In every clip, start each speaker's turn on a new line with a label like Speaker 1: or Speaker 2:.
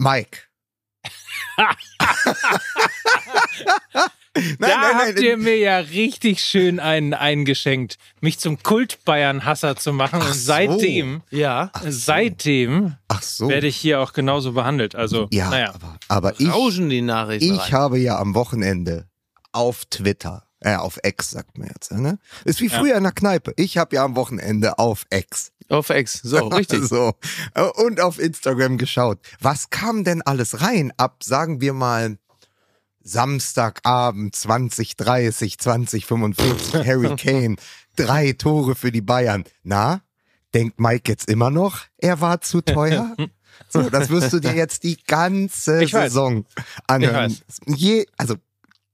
Speaker 1: Mike.
Speaker 2: Nein, da nein, nein, habt ihr mir ja richtig schön einen eingeschenkt, mich zum Kult-Bayern-Hasser zu machen. Ach und seitdem,
Speaker 3: so. ja,
Speaker 2: so. seitdem
Speaker 1: so.
Speaker 2: werde ich hier auch genauso behandelt. Also,
Speaker 1: ja,
Speaker 2: naja.
Speaker 1: aber, aber ich,
Speaker 3: die Nachrichten
Speaker 1: ich habe ja am Wochenende auf Twitter, äh, auf X sagt man jetzt, ne? Ist wie früher ja. in der Kneipe. Ich habe ja am Wochenende auf X.
Speaker 3: Auf X, so, richtig.
Speaker 1: so. Und auf Instagram geschaut. Was kam denn alles rein ab, sagen wir mal, Samstagabend 2030, 2045, Harry Kane, drei Tore für die Bayern. Na, denkt Mike jetzt immer noch, er war zu teuer? So, das wirst du dir jetzt die ganze Saison anhören. Je, also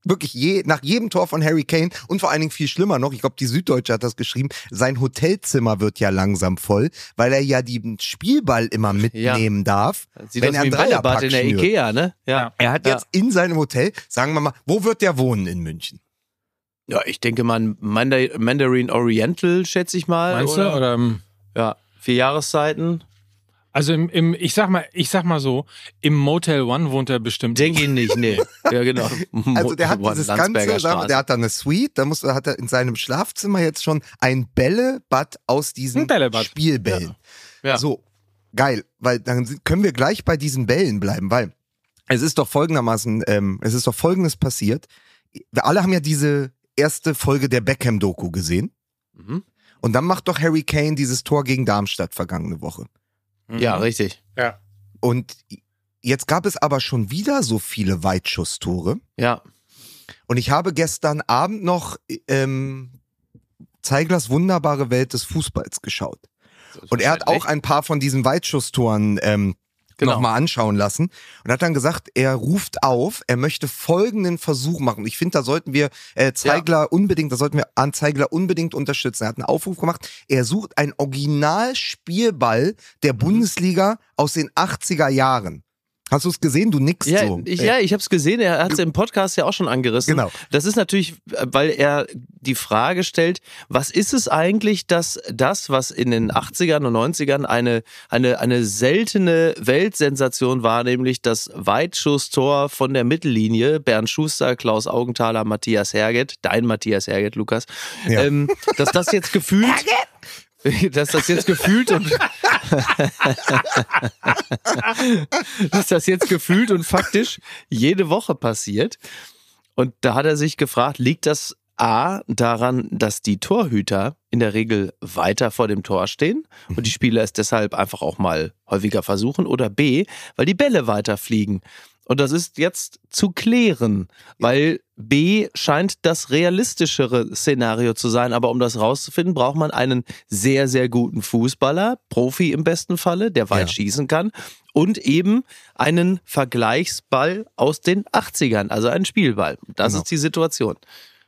Speaker 1: wirklich je, nach jedem Tor von Harry Kane und vor allen Dingen viel schlimmer noch, ich glaube, die Süddeutsche hat das geschrieben, sein Hotelzimmer wird ja langsam voll, weil er ja den Spielball immer mitnehmen ja. darf.
Speaker 3: Sieht wenn er ein Dreierpack in der schnürt. Ikea, ne?
Speaker 1: Ja. Er hat ja. jetzt in seinem Hotel, sagen wir mal, wo wird der wohnen in München?
Speaker 3: Ja, ich denke mal Mandarin Oriental, schätze ich mal.
Speaker 2: Meinst oder? du? Oder,
Speaker 3: ja, vier Jahreszeiten.
Speaker 2: Also im, im, ich sag mal, ich sag mal so, im Motel One wohnt er bestimmt.
Speaker 3: Denke ich nicht, nee. Ja, genau.
Speaker 1: Also der hat dieses ganze, der hat da eine Suite, da muss, hat er in seinem Schlafzimmer jetzt schon ein Bällebad aus diesen Spielbällen. Ja. ja. So, geil, weil dann können wir gleich bei diesen Bällen bleiben, weil es ist doch folgendermaßen, ähm, es ist doch folgendes passiert. Wir alle haben ja diese erste Folge der Beckham-Doku gesehen. Mhm. Und dann macht doch Harry Kane dieses Tor gegen Darmstadt vergangene Woche.
Speaker 3: Mhm. Ja, richtig.
Speaker 2: Ja.
Speaker 1: Und jetzt gab es aber schon wieder so viele Weitschusstore.
Speaker 3: Ja.
Speaker 1: Und ich habe gestern Abend noch ähm, Zeiglers wunderbare Welt des Fußballs geschaut. Und er hat auch ein paar von diesen Weitschusstoren ähm, genau. nochmal anschauen lassen und hat dann gesagt, er ruft auf, er möchte folgenden Versuch machen. Ich finde, da sollten wir äh, Zeigler ja. unbedingt, da sollten wir an Zeigler unbedingt unterstützen. Er hat einen Aufruf gemacht. Er sucht einen Originalspielball der mhm. Bundesliga aus den 80er Jahren. Hast du es gesehen? Du nix
Speaker 3: ja,
Speaker 1: so.
Speaker 3: Ich, ja, ich habe es gesehen. Er hat es im Podcast ja auch schon angerissen.
Speaker 1: Genau.
Speaker 3: Das ist natürlich, weil er die Frage stellt, was ist es eigentlich, dass das, was in den 80ern und 90ern eine, eine, eine seltene Weltsensation war, nämlich das Weitschusstor von der Mittellinie, Bernd Schuster, Klaus Augenthaler, Matthias Herget, dein Matthias Herget, Lukas, ja. ähm, dass das jetzt gefühlt dass das jetzt gefühlt und dass das jetzt gefühlt und faktisch jede Woche passiert. Und da hat er sich gefragt, liegt das A daran, dass die Torhüter in der Regel weiter vor dem Tor stehen und die Spieler es deshalb einfach auch mal häufiger versuchen oder B, weil die Bälle weiter fliegen. Und das ist jetzt zu klären, weil B scheint das realistischere Szenario zu sein. Aber um das rauszufinden, braucht man einen sehr, sehr guten Fußballer, Profi im besten Falle, der weit ja. schießen kann. Und eben einen Vergleichsball aus den 80ern, also einen Spielball. Das genau. ist die Situation.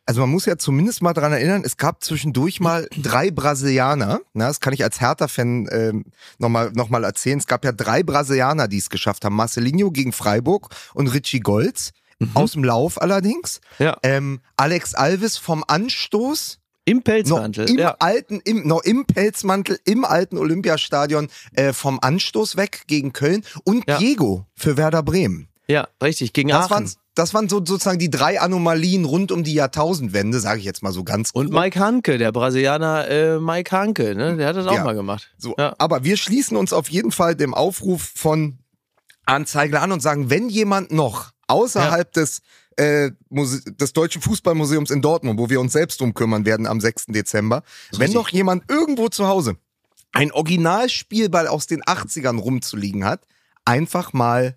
Speaker 1: Also man muss ja zumindest mal dran erinnern, es gab zwischendurch mal drei Brasilianer, na, das kann ich als Hertha-Fan ähm, nochmal noch mal erzählen, es gab ja drei Brasilianer, die es geschafft haben. Marcelinho gegen Freiburg und Richie Golds, mhm. aus dem Lauf allerdings.
Speaker 3: Ja.
Speaker 1: Ähm, Alex Alves vom Anstoß.
Speaker 3: Im Pelzmantel.
Speaker 1: Noch im ja. alten, im, noch im Pelzmantel, im alten Olympiastadion äh, vom Anstoß weg gegen Köln und ja. Diego für Werder Bremen.
Speaker 3: Ja, richtig, gegen
Speaker 1: das
Speaker 3: Aachen.
Speaker 1: Waren, das waren so, sozusagen die drei Anomalien rund um die Jahrtausendwende, sage ich jetzt mal so ganz
Speaker 3: Und Mike Hanke, der Brasilianer äh, Mike Hanke, ne? der hat das auch ja. mal gemacht.
Speaker 1: So,
Speaker 3: ja.
Speaker 1: Aber wir schließen uns auf jeden Fall dem Aufruf von Anzeigler an und sagen, wenn jemand noch außerhalb ja. des äh, des Deutschen Fußballmuseums in Dortmund, wo wir uns selbst drum kümmern werden am 6. Dezember, wenn richtig. noch jemand irgendwo zu Hause ein Originalspielball aus den 80ern rumzuliegen hat, einfach mal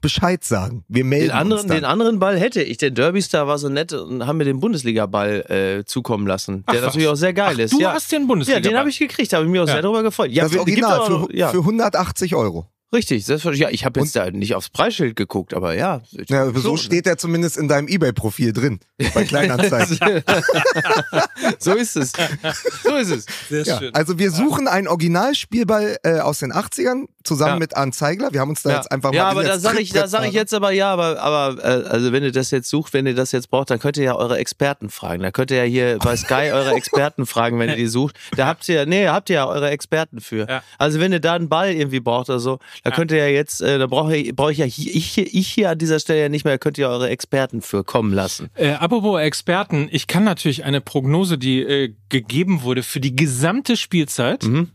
Speaker 1: Bescheid sagen. Wir melden
Speaker 3: den anderen,
Speaker 1: uns dann.
Speaker 3: Den anderen Ball hätte ich. Der Derby-Star war so nett und haben mir den Bundesliga-Ball äh, zukommen lassen. Der Ach, natürlich auch sehr geil
Speaker 2: Ach,
Speaker 3: ist.
Speaker 2: Du ja. hast den Bundesliga.
Speaker 3: -Ball. Ja, den habe ich gekriegt. Da habe ich mich auch ja. sehr darüber gefreut.
Speaker 1: Ja, das für, Original, für, ja. für 180 Euro.
Speaker 3: Richtig, selbstverständlich. Ja, ich habe jetzt da nicht aufs Preisschild geguckt, aber ja.
Speaker 1: ja so steht er zumindest in deinem Ebay-Profil drin, bei Kleinanzeigen.
Speaker 3: so ist es. So ist es.
Speaker 1: Sehr ja, schön. Also wir suchen einen Originalspielball äh, aus den 80ern zusammen ja. mit Arndt Zeigler. Wir haben uns da
Speaker 3: ja.
Speaker 1: jetzt einfach
Speaker 3: ja,
Speaker 1: mal...
Speaker 3: Ja, aber da sage ich, da sag ich jetzt aber ja, aber, aber äh, also wenn ihr das jetzt sucht, wenn ihr das jetzt braucht, dann könnt ihr ja eure Experten fragen. Da könnt ihr ja hier bei Sky eure Experten fragen, wenn ihr die sucht. Da habt ihr, nee, habt ihr ja eure Experten für. Also wenn ihr da einen Ball irgendwie braucht oder so, Da könnt ihr ja jetzt, äh, da brauche ich, brauch ich ja hier, ich, ich hier an dieser Stelle ja nicht mehr, da könnt ihr eure Experten für kommen lassen.
Speaker 2: Äh, apropos Experten, ich kann natürlich eine Prognose, die äh, gegeben wurde für die gesamte Spielzeit,
Speaker 3: Mhm.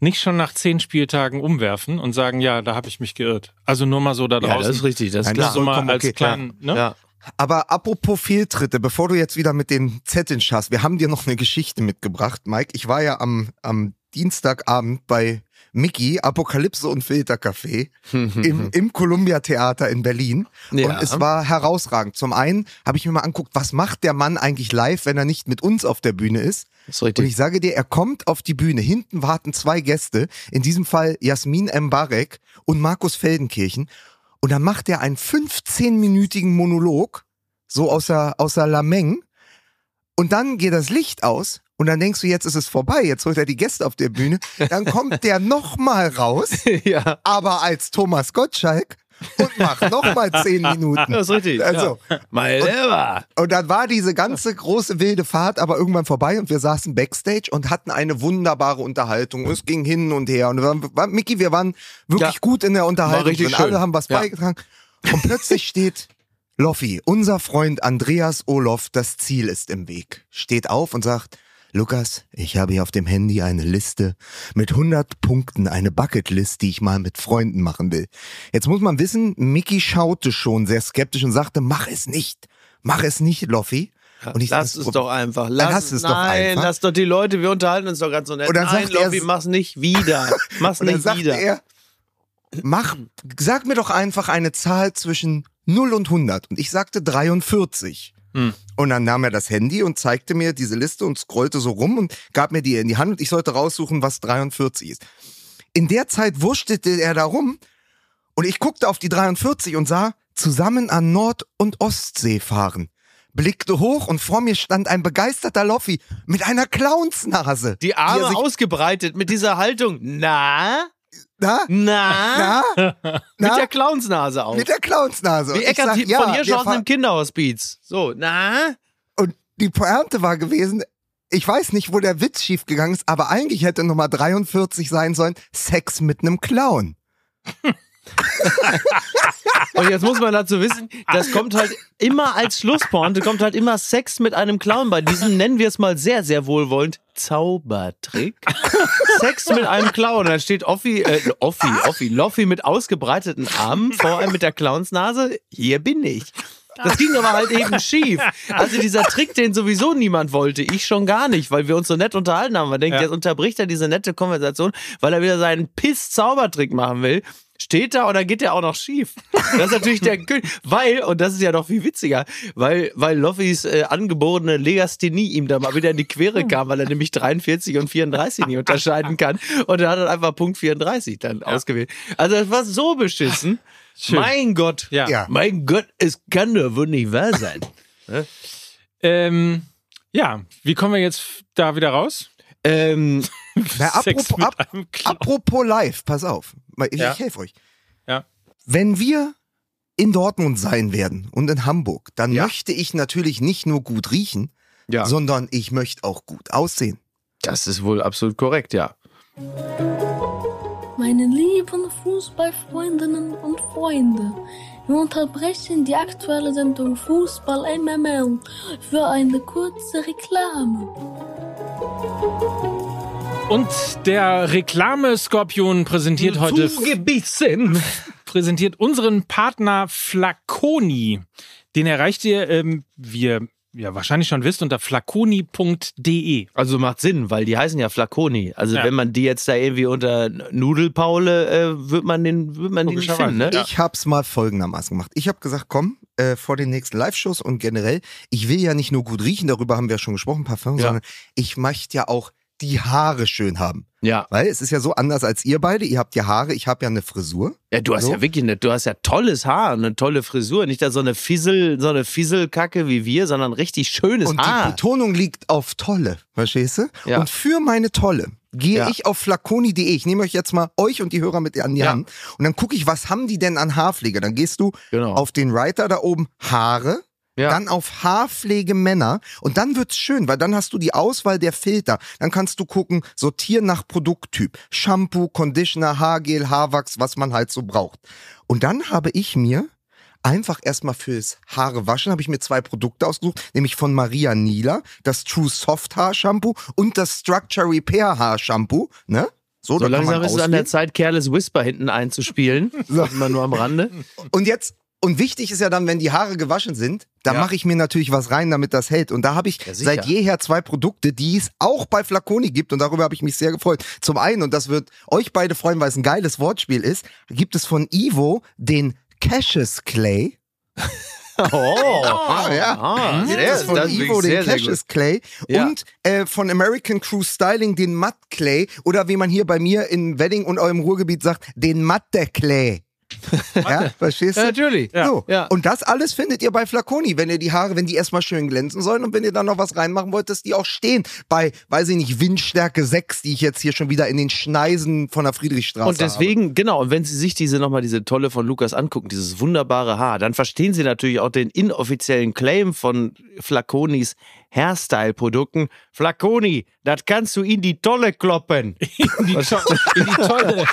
Speaker 2: nicht schon nach zehn Spieltagen umwerfen und sagen, ja, da habe ich mich geirrt. Also nur mal so da
Speaker 3: Ja,
Speaker 2: draußen.
Speaker 3: das ist richtig, das ist klar.
Speaker 2: so mal als
Speaker 1: okay.
Speaker 2: kleinen, ne?
Speaker 3: Ja.
Speaker 1: Aber apropos Fehltritte, bevor du jetzt wieder mit den Zetteln schaust, wir haben dir noch eine Geschichte mitgebracht, Mike. Ich war ja am, am Dienstagabend bei Mickey, Apokalypse und Filtercafé im, im Columbia Theater in Berlin.
Speaker 3: Ja.
Speaker 1: Und es war herausragend. Zum einen habe ich mir mal anguckt, was macht der Mann eigentlich live, wenn er nicht mit uns auf der Bühne ist?
Speaker 3: Ist
Speaker 1: Und ich sage dir, er kommt auf die Bühne. Hinten warten zwei Gäste. In diesem Fall Jasmin Mbarek und Markus Feldenkirchen. Und dann macht er einen 15-minütigen Monolog, so außer, außer Lameng. Und dann geht das Licht aus. Und dann denkst du, jetzt ist es vorbei. Jetzt holt er die Gäste auf der Bühne. Dann kommt der nochmal raus,
Speaker 3: ja,
Speaker 1: aber als Thomas Gottschalk und macht nochmal 10 Minuten.
Speaker 3: das ist richtig.
Speaker 1: Also,
Speaker 3: ja. Mein Lieber.
Speaker 1: und dann war diese ganze große wilde Fahrt aber irgendwann vorbei und wir saßen backstage und hatten eine wunderbare Unterhaltung. Es ging hin und her und wir waren, war, Micky, wir waren wirklich
Speaker 3: Ja.
Speaker 1: gut in der Unterhaltung. und alle haben was
Speaker 3: Ja.
Speaker 1: beigetragen. Und plötzlich steht Loffi, unser Freund Andreas Olof, das Ziel ist im Weg. Steht auf und sagt, Lukas, ich habe hier auf dem Handy eine Liste mit 100 Punkten, eine Bucketlist, die ich mal mit Freunden machen will. Jetzt muss man wissen, Mickey schaute schon sehr skeptisch und sagte, mach es nicht. Mach es nicht, Loffi. Und ich
Speaker 3: lass es doch einfach. Lass
Speaker 1: lass es doch
Speaker 3: nein,
Speaker 1: einfach.
Speaker 3: lass doch die Leute, wir unterhalten uns doch ganz so nett.
Speaker 1: Und dann
Speaker 3: nein,
Speaker 1: sagt er-
Speaker 3: Lobby, mach's nicht wieder. Mach's nicht wieder.
Speaker 1: er, mach, sag mir doch einfach eine Zahl zwischen 0 und 100. Und ich sagte 43.
Speaker 2: Hm.
Speaker 1: Und dann nahm er das Handy und zeigte mir diese Liste und scrollte so rum und gab mir die in die Hand und ich sollte raussuchen, was 43 ist. In der Zeit wurschtete er da rum und ich guckte auf die 43 und sah, zusammen an Nord- und Ostsee fahren. Blickte hoch und vor mir stand ein begeisterter Loffi mit einer Clownsnase.
Speaker 3: die Arme
Speaker 1: sich-
Speaker 3: ausgebreitet mit dieser Haltung. Na?
Speaker 1: Na?
Speaker 3: Na?
Speaker 1: Na?
Speaker 3: Mit der Clownsnase auf.
Speaker 1: Mit der Clownsnase.
Speaker 3: Wie Eckart
Speaker 1: sag,
Speaker 3: von
Speaker 1: ja,
Speaker 3: Hirschhausen
Speaker 1: wir
Speaker 3: im
Speaker 1: fahren-
Speaker 3: Kinderhospiz. So, na?
Speaker 1: Und die Pointe war gewesen, ich weiß nicht, wo der Witz schiefgegangen ist, aber eigentlich hätte Nummer 43 sein sollen, Sex mit einem Clown.
Speaker 3: Und jetzt muss man dazu wissen, das kommt halt immer als Schlusspointe, kommt halt immer Sex mit einem Clown bei diesem, nennen wir es mal sehr, sehr wohlwollend, Zaubertrick. Sex mit einem Clown. Da steht Offi, äh, Offi, Offi, Loffi mit ausgebreiteten Armen vor allem mit der Clownsnase. Hier bin ich. Das ging aber halt eben schief. Also dieser Trick, den sowieso niemand wollte, ich schon gar nicht, weil wir uns so nett unterhalten haben. Man denkt,
Speaker 2: Ja.
Speaker 3: jetzt unterbricht er diese nette Konversation, weil er wieder seinen Piss-Zaubertrick machen will. Steht da oder geht der auch noch schief? Das ist natürlich der König. Weil, und das ist ja noch viel witziger, weil, weil Loffis äh, angeborene Legasthenie ihm da mal wieder in die Quere kam, weil er nämlich 43 und 34 nicht unterscheiden kann. Und er hat dann einfach Punkt 34 dann ausgewählt. Also das war so beschissen. Mein Gott.
Speaker 2: Ja.
Speaker 1: Ja.
Speaker 3: Mein Gott, es kann doch wohl nicht wahr sein.
Speaker 2: Ähm, ja, wie kommen wir jetzt da wieder raus?
Speaker 3: ähm,
Speaker 1: Na, apropos,
Speaker 2: Clown.
Speaker 1: apropos live, pass auf. Ich,
Speaker 2: Ja.
Speaker 1: ich helfe euch.
Speaker 2: Ja.
Speaker 1: Wenn wir in Dortmund sein werden und in Hamburg, dann
Speaker 3: Ja.
Speaker 1: möchte ich natürlich nicht nur gut riechen,
Speaker 3: ja.
Speaker 1: sondern ich möchte auch gut aussehen.
Speaker 3: Das ist wohl absolut korrekt, ja.
Speaker 4: Meine lieben Fußballfreundinnen und Freunde, wir unterbrechen die aktuelle Sendung Fußball MML für eine kurze Reklame.
Speaker 2: Und der Reklameskorpion präsentiert heute
Speaker 3: Zugebissen.
Speaker 2: präsentiert unseren Partner Flaconi. Den erreicht ihr, ähm, wie ihr ja wahrscheinlich schon wisst, unter flaconi.de.
Speaker 3: Also macht Sinn, weil die heißen ja Flaconi. Also
Speaker 2: Ja.
Speaker 3: wenn man die jetzt da irgendwie unter Nudelpaule, äh, wird man den, wird man den nicht finden, ne?
Speaker 2: Ja.
Speaker 1: Ich hab's mal folgendermaßen gemacht. Ich habe gesagt, komm, äh, vor den nächsten Live-Shows und generell, ich will ja nicht nur gut riechen, darüber haben wir schon gesprochen, Parfum,
Speaker 3: Ja.
Speaker 1: sondern ich möchte ja auch die Haare schön haben.
Speaker 3: Ja.
Speaker 1: Weil es ist ja so anders als ihr beide. Ihr habt ja Haare, ich habe ja eine Frisur.
Speaker 3: Ja, du hast
Speaker 1: So.
Speaker 3: ja wirklich eine, du hast ja tolles Haar, eine tolle Frisur, nicht da so eine Fiesel, so eine Fieselkacke wie wir, sondern richtig schönes
Speaker 1: Und die
Speaker 3: Haar.
Speaker 1: Betonung liegt auf tolle, verstehst du?
Speaker 3: Ja.
Speaker 1: Und für meine tolle gehe
Speaker 3: Ja.
Speaker 1: ich auf flaconi.de. Ich nehme euch jetzt mal euch und die Hörer mit an die
Speaker 3: Ja.
Speaker 1: Hand. Und dann gucke ich, was haben die denn an Haarpflege? Dann gehst du
Speaker 3: Genau.
Speaker 1: auf den Writer da oben Haare. Ja. dann auf Haarpflege Männer und dann wird's schön, weil dann hast du die Auswahl der Filter. Dann kannst du gucken, sortieren nach Produkttyp. Shampoo, Conditioner, Haargel, Haarwachs, was man halt so braucht. Und dann habe ich mir einfach erstmal fürs Haare waschen habe ich mir zwei Produkte ausgesucht, nämlich von Maria Nila, das True Soft Haar Shampoo und das Structure Repair Haar Shampoo, ne?
Speaker 3: So, so langsam ist es an der Zeit, Careless Whisper hinten einzuspielen. so. Immer nur am Rande.
Speaker 1: Und jetzt, und wichtig ist ja dann, wenn die Haare gewaschen sind, da ja. mache ich mir natürlich was rein, damit das hält. Und da habe ich ja, seit jeher zwei Produkte, die es auch bei Flaconi gibt. Und darüber habe ich mich sehr gefreut. Zum einen, und das wird euch beide freuen, weil es ein geiles Wortspiel ist, gibt es von Ivo den Cassius Clay. Oh, ah, ja. Ah, sehr, von das Ivo den Cassius Clay ja. und äh, von American Crew Styling den Matt Clay oder wie man hier bei mir in Wedding und eurem Ruhrgebiet sagt, den Matte Clay ja, verstehst du?
Speaker 3: Ja, natürlich.
Speaker 1: Ja. So. Ja. Und das alles findet ihr bei Flaconi, wenn ihr die Haare, wenn die erstmal schön glänzen sollen und wenn ihr dann noch was reinmachen wollt, dass die auch stehen. Bei, weiß ich nicht, Windstärke 6, die ich jetzt hier schon wieder in den Schneisen von der Friedrichstraße
Speaker 3: Und deswegen,
Speaker 1: habe.
Speaker 3: genau, und wenn Sie sich diese nochmal diese tolle von Lukas angucken, dieses wunderbare Haar, dann verstehen Sie natürlich auch den inoffiziellen Claim von Flaconis Hairstyle-Produkten. Flaconi, das kannst du in die Tolle kloppen.
Speaker 2: in, die to in die Tolle.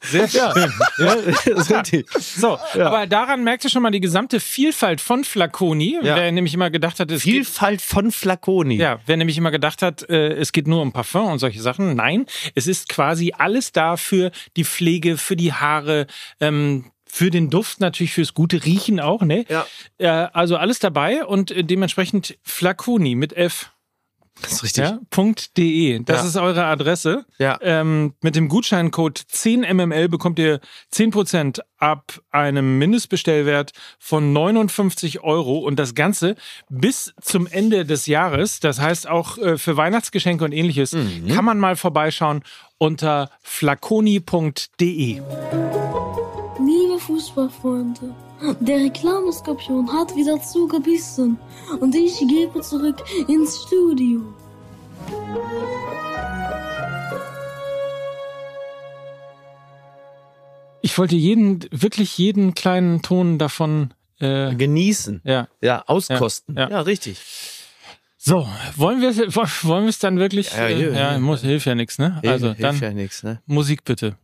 Speaker 2: Sehr schön. Ja, ja, so, ja. aber daran merkt ihr schon mal die gesamte Vielfalt von Flaconi. Wer nämlich immer gedacht hat,
Speaker 3: es Vielfalt von Flaconi.
Speaker 2: Ja, wer nämlich immer gedacht hat, äh, es geht nur um Parfum und solche Sachen. Nein, es ist quasi alles da für die Pflege, für die Haare, ähm, für den Duft natürlich fürs gute Riechen auch, ne? Ja. Äh, also alles dabei und äh, dementsprechend Flaconi mit F.
Speaker 3: Das ist richtig. Ja,
Speaker 2: .de. Das ja. ist eure Adresse. Ja. Ähm, mit dem Gutscheincode 10mml bekommt ihr 10% ab einem Mindestbestellwert von 59 Euro und das Ganze bis zum Ende des Jahres. Das heißt auch äh, für Weihnachtsgeschenke und ähnliches mhm. kann man mal vorbeischauen unter flaconi.de.
Speaker 4: Fußballfreunde, der Reklameskorpion hat wieder zugebissen und ich gebe zurück ins Studio.
Speaker 2: Ich wollte jeden, wirklich jeden kleinen Ton davon
Speaker 3: äh, genießen.
Speaker 2: Ja.
Speaker 3: Ja, auskosten. Ja, ja. ja richtig.
Speaker 2: So, wollen wir wollen wir es dann wirklich? Ja, äh, ja, muss, hilft ja nichts, ne? Also hilf, dann ja nix, ne? Musik bitte.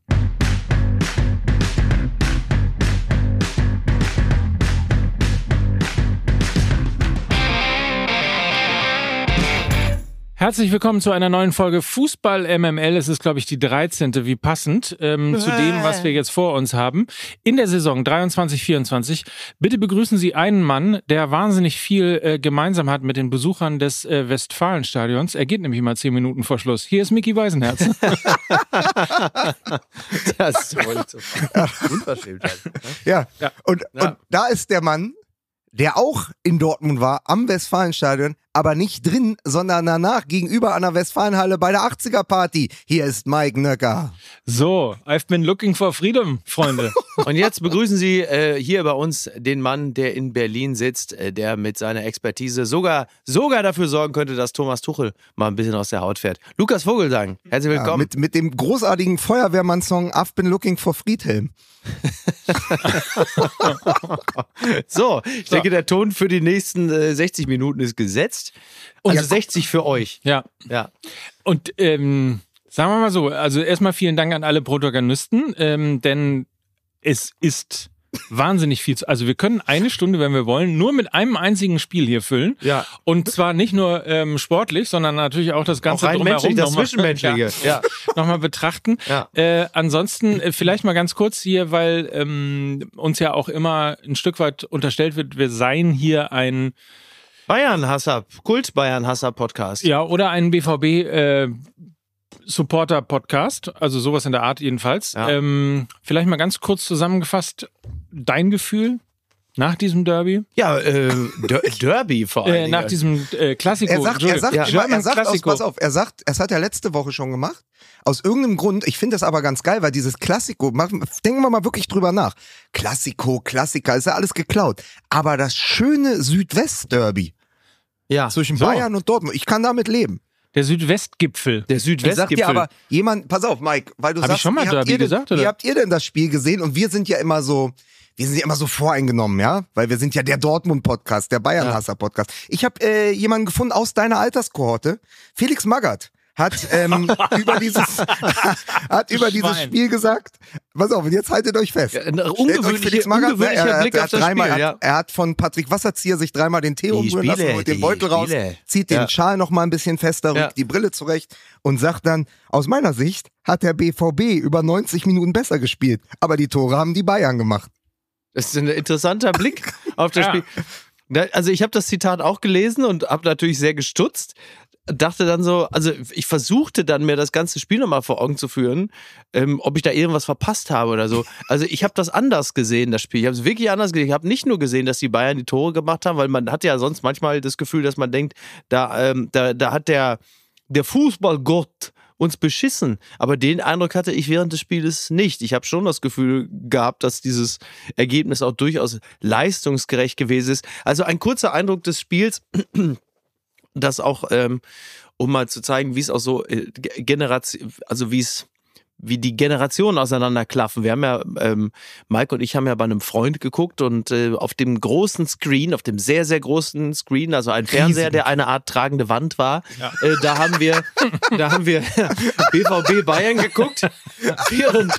Speaker 2: Herzlich willkommen zu einer neuen Folge Fußball MML. Es ist, glaube ich, die 13. Wie passend ähm, zu dem, was wir jetzt vor uns haben. In der Saison 23-24. Bitte begrüßen Sie einen Mann, der wahnsinnig viel äh, gemeinsam hat mit den Besuchern des äh, Westfalenstadions. Er geht nämlich mal zehn Minuten vor Schluss. Hier ist Mickey Weisenherz.
Speaker 1: das ist wohl so Unverschämtheit. Ja. ja. Und, ja. und da ist der Mann, der auch in Dortmund war, am Westfalenstadion, aber nicht drin, sondern danach gegenüber an der Westfalenhalle bei der 80er Party. Hier ist Mike Nöcker.
Speaker 2: So, I've been looking for freedom, Freunde.
Speaker 3: Und jetzt begrüßen Sie äh, hier bei uns den Mann, der in Berlin sitzt, äh, der mit seiner Expertise sogar, sogar dafür sorgen könnte, dass Thomas Tuchel mal ein bisschen aus der Haut fährt. Lukas Vogelsang, herzlich willkommen. Ja,
Speaker 1: mit, mit dem großartigen Feuerwehrmann-Song I've been looking for Friedhelm.
Speaker 3: so, ich denke, der Ton für die nächsten äh, 60 Minuten ist gesetzt. Und also 60 für euch.
Speaker 2: Ja. Ja. Und ähm, sagen wir mal so, also erstmal vielen Dank an alle Protagonisten, ähm, denn es ist wahnsinnig viel. Zu, also wir können eine Stunde, wenn wir wollen, nur mit einem einzigen Spiel hier füllen. Ja. Und zwar nicht nur ähm, sportlich, sondern natürlich auch das ganze
Speaker 3: auch rein drumherum das nochmal, Zwischenmenschliche.
Speaker 2: Ja, ja. nochmal betrachten. Ja. Äh, ansonsten äh, vielleicht mal ganz kurz hier, weil ähm, uns ja auch immer ein Stück weit unterstellt wird, wir seien hier ein
Speaker 3: Bayern-Hasser, Kult-Bayern-Hasser-Podcast.
Speaker 2: Ja, oder ein BVB äh, Supporter-Podcast, also sowas in der Art jedenfalls. Ja. Ähm, vielleicht mal ganz kurz zusammengefasst, dein Gefühl nach diesem Derby?
Speaker 3: Ja, äh, Derby vor allem.
Speaker 2: Äh, nach diesem äh, Klassiko.
Speaker 1: Er sagt, er sagt, ja. er sagt aus, pass auf, er sagt, es hat er letzte Woche schon gemacht. Aus irgendeinem Grund, ich finde das aber ganz geil, weil dieses Klassiko, denken wir mal wirklich drüber nach. Klassiko, Klassiker, ist ja alles geklaut. Aber das schöne Südwest-Derby ja, zwischen so. Bayern und Dortmund, ich kann damit leben.
Speaker 2: Der Südwestgipfel.
Speaker 1: Der Südwestgipfel. Dir aber, jemand, pass auf, Mike, weil du
Speaker 2: Hab
Speaker 1: sagst,
Speaker 2: ich schon mal Derby
Speaker 1: denn,
Speaker 2: gesagt, oder?
Speaker 1: wie habt ihr denn das Spiel gesehen? Und wir sind ja immer so, wir sind ja immer so voreingenommen, ja, weil wir sind ja der Dortmund-Podcast, der Bayern-Hasser-Podcast. Ich habe äh, jemanden gefunden aus deiner Alterskohorte, Felix Magath hat ähm, über dieses hat über dieses Spiel gesagt. Pass auf, jetzt haltet euch fest. Ja,
Speaker 3: ungewöhnliche, Felix Magath, ne, er,
Speaker 1: Blick er, auf das dreimal, Spiel, ja. er, hat von Patrick Wasserzieher sich dreimal den Tee umrühren lassen, holt den Beutel raus, zieht den ja. Schal noch mal ein bisschen fester, rückt die Brille zurecht und sagt dann, aus meiner Sicht hat der BVB über 90 Minuten besser gespielt, aber die Tore haben die Bayern gemacht.
Speaker 3: Das ist ein interessanter Blick auf das Spiel. Also ich habe das Zitat auch gelesen und habe natürlich sehr gestutzt dachte dann so, also ich versuchte dann mir das ganze Spiel nochmal vor Augen zu führen, ähm, ob ich da irgendwas verpasst habe oder so. Also ich habe das anders gesehen, das Spiel. Ich habe es wirklich anders gesehen. Ich habe nicht nur gesehen, dass die Bayern die Tore gemacht haben, weil man hat ja sonst manchmal das Gefühl, dass man denkt, da, ähm, da, da hat der, der Fußballgott uns beschissen. Aber den Eindruck hatte ich während des Spieles nicht. Ich habe schon das Gefühl gehabt, dass dieses Ergebnis auch durchaus leistungsgerecht gewesen ist. Also ein kurzer Eindruck des Spiels das auch, ähm, um mal zu zeigen, wie es auch so äh, Generation, also wie es wie die Generationen auseinanderklaffen. Wir haben ja, ähm, Mike und ich haben ja bei einem Freund geguckt und äh, auf dem großen Screen, auf dem sehr, sehr großen Screen, also ein Fernseher, der eine Art tragende Wand war, ja. äh, da haben wir, da haben wir BVB Bayern geguckt, während,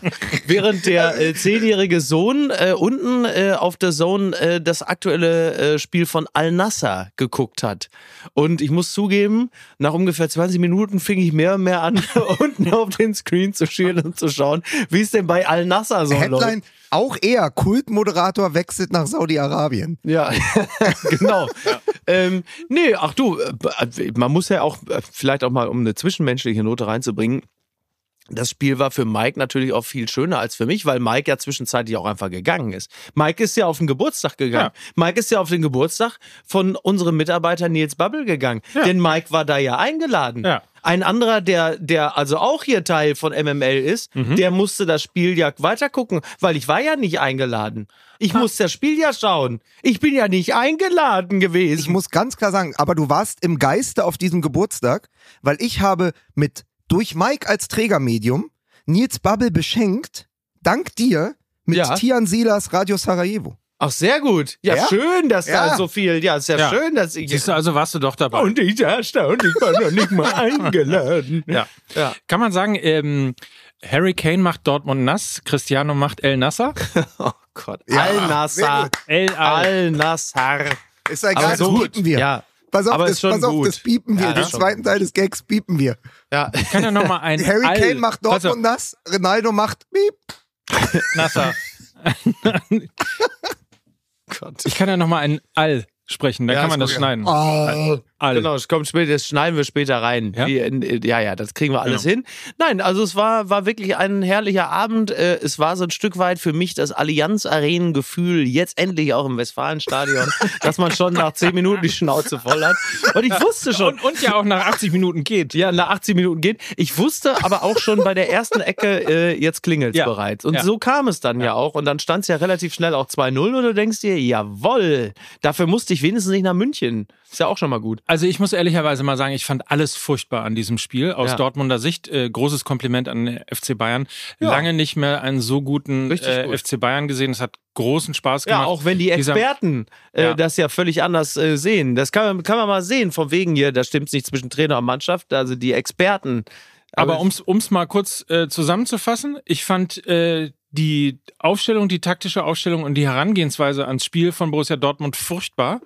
Speaker 3: während der äh, zehnjährige Sohn äh, unten äh, auf der Zone äh, das aktuelle äh, Spiel von Al Nasser geguckt hat. Und ich muss zugeben, nach ungefähr 20 Minuten fing ich mehr und mehr an, unten auf den Screen zu schielen spielen und zu schauen, wie es denn bei Al-Nasser so
Speaker 1: Headline, läuft. Auch er, Kultmoderator wechselt nach Saudi-Arabien.
Speaker 3: Ja, genau. ja. Ähm, nee, ach du, äh, man muss ja auch, äh, vielleicht auch mal, um eine zwischenmenschliche Note reinzubringen, das Spiel war für Mike natürlich auch viel schöner als für mich, weil Mike ja zwischenzeitlich auch einfach gegangen ist. Mike ist ja auf den Geburtstag gegangen. Ja. Mike ist ja auf den Geburtstag von unserem Mitarbeiter Nils Bubble gegangen. Ja. Denn Mike war da ja eingeladen. Ja. Ein anderer, der, der also auch hier Teil von MML ist, mhm. der musste das Spiel ja weitergucken, weil ich war ja nicht eingeladen. Ich ha. muss das Spiel ja schauen. Ich bin ja nicht eingeladen gewesen.
Speaker 1: Ich muss ganz klar sagen, aber du warst im Geiste auf diesem Geburtstag, weil ich habe mit durch Mike als Trägermedium Nils Bubble beschenkt, dank dir, mit ja. Tian Silas Radio Sarajevo.
Speaker 3: Ach, sehr gut. Ja, ja? schön, dass ja. da so viel. Ja, sehr ja. schön, dass ich.
Speaker 2: Siehst du, also warst du doch dabei.
Speaker 3: Und ich erstaunt, ich war noch nicht mal eingeladen.
Speaker 2: Ja. ja. Kann man sagen, ähm, Harry Kane macht Dortmund nass, Cristiano macht El Nasser?
Speaker 3: oh Gott. Al-Nasser.
Speaker 2: Al-Nasser.
Speaker 1: Ist ja egal, so gut. wir. Ja. Pass auf, das, pass auf das piepen wir. Ja, Den zweiten Teil des Gags piepen wir.
Speaker 2: Ja, ich kann ja nochmal ein.
Speaker 1: Harry All Kane macht Dortmund nass, Ronaldo macht Piep.
Speaker 2: Nasser. Ich kann ja nochmal ein All sprechen, da ja, kann man das schneiden.
Speaker 3: Oh. Alle. Genau, das kommt später, das schneiden wir später rein. Ja, Wie, ja, ja, das kriegen wir alles genau. hin. Nein, also es war, war wirklich ein herrlicher Abend. Äh, es war so ein Stück weit für mich das Allianz-Arenen-Gefühl, jetzt endlich auch im Westfalenstadion, dass man schon nach 10 Minuten die Schnauze voll hat. Und ich wusste schon.
Speaker 2: Und, und, ja auch nach 80 Minuten geht.
Speaker 3: Ja, nach 80 Minuten geht. Ich wusste aber auch schon bei der ersten Ecke, äh, jetzt klingelt es ja. bereits. Und ja. so kam es dann ja, auch. Und dann stand es ja relativ schnell auch 2-0 und du denkst dir, jawoll, dafür musste ich wenigstens nicht nach München. Ist ja auch schon mal gut.
Speaker 2: Also ich muss ehrlicherweise mal sagen, ich fand alles furchtbar an diesem Spiel. Aus ja. Dortmunder Sicht, äh, großes Kompliment an FC Bayern. Ja. Lange nicht mehr einen so guten äh, gut. FC Bayern gesehen. Es hat großen Spaß gemacht.
Speaker 3: Ja, auch wenn die Experten Dieser, äh, das ja völlig anders äh, sehen. Das kann man, kann man mal sehen, von wegen hier, da stimmt es nicht zwischen Trainer und Mannschaft. Also die Experten.
Speaker 2: Aber, Aber um es mal kurz äh, zusammenzufassen, ich fand äh, die Aufstellung, die taktische Aufstellung und die Herangehensweise ans Spiel von Borussia Dortmund furchtbar.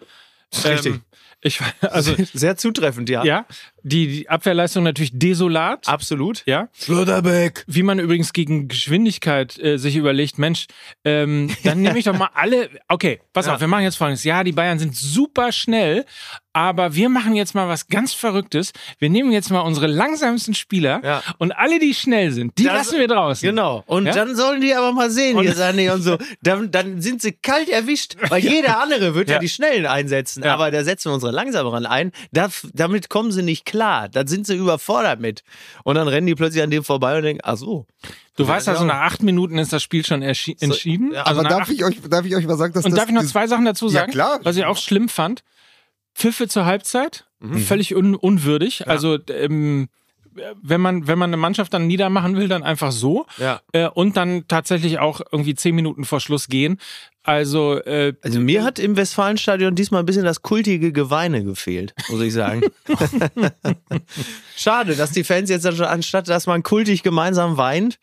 Speaker 3: Richtig. Ähm,
Speaker 2: ich, also,
Speaker 3: Sehr zutreffend, ja.
Speaker 2: Ja. Die, die Abwehrleistung natürlich desolat.
Speaker 3: Absolut.
Speaker 2: Ja.
Speaker 1: Schlotterbeck.
Speaker 2: Wie man übrigens gegen Geschwindigkeit äh, sich überlegt, Mensch, ähm, dann nehme ich doch mal alle. Okay, pass ja. auf, wir machen jetzt folgendes. Ja, die Bayern sind super schnell, aber wir machen jetzt mal was ganz Verrücktes. Wir nehmen jetzt mal unsere langsamsten Spieler ja. und alle, die schnell sind, die das, lassen wir draußen.
Speaker 3: Genau. Und ja? dann sollen die aber mal sehen, und, hier Sané und so. Dann, dann sind sie kalt erwischt, weil jeder andere wird ja, die Schnellen einsetzen. Aber da setzen wir unsere langsameren ein. Das, damit kommen sie nicht klar. Da sind sie überfordert mit. Und dann rennen die plötzlich an dem vorbei und denken, ach so.
Speaker 2: Du ja, weißt also, nach acht Minuten ist das Spiel schon entschieden. So,
Speaker 1: ja, also aber darf ich, euch, darf ich euch mal sagen, dass
Speaker 2: Und
Speaker 1: das,
Speaker 2: darf ich noch zwei Sachen dazu sagen?
Speaker 1: Ja, klar.
Speaker 2: Was ich auch schlimm fand. Pfiffe zur Halbzeit, mhm. völlig un unwürdig. Ja. Also ähm, wenn man, wenn man eine Mannschaft dann niedermachen will, dann einfach so.
Speaker 3: Ja.
Speaker 2: Äh, und dann tatsächlich auch irgendwie zehn Minuten vor Schluss gehen. Also, äh,
Speaker 3: also mir hat im Westfalenstadion diesmal ein bisschen das kultige Geweine gefehlt, muss ich sagen. Schade, dass die Fans jetzt anstatt, dass man kultig gemeinsam weint,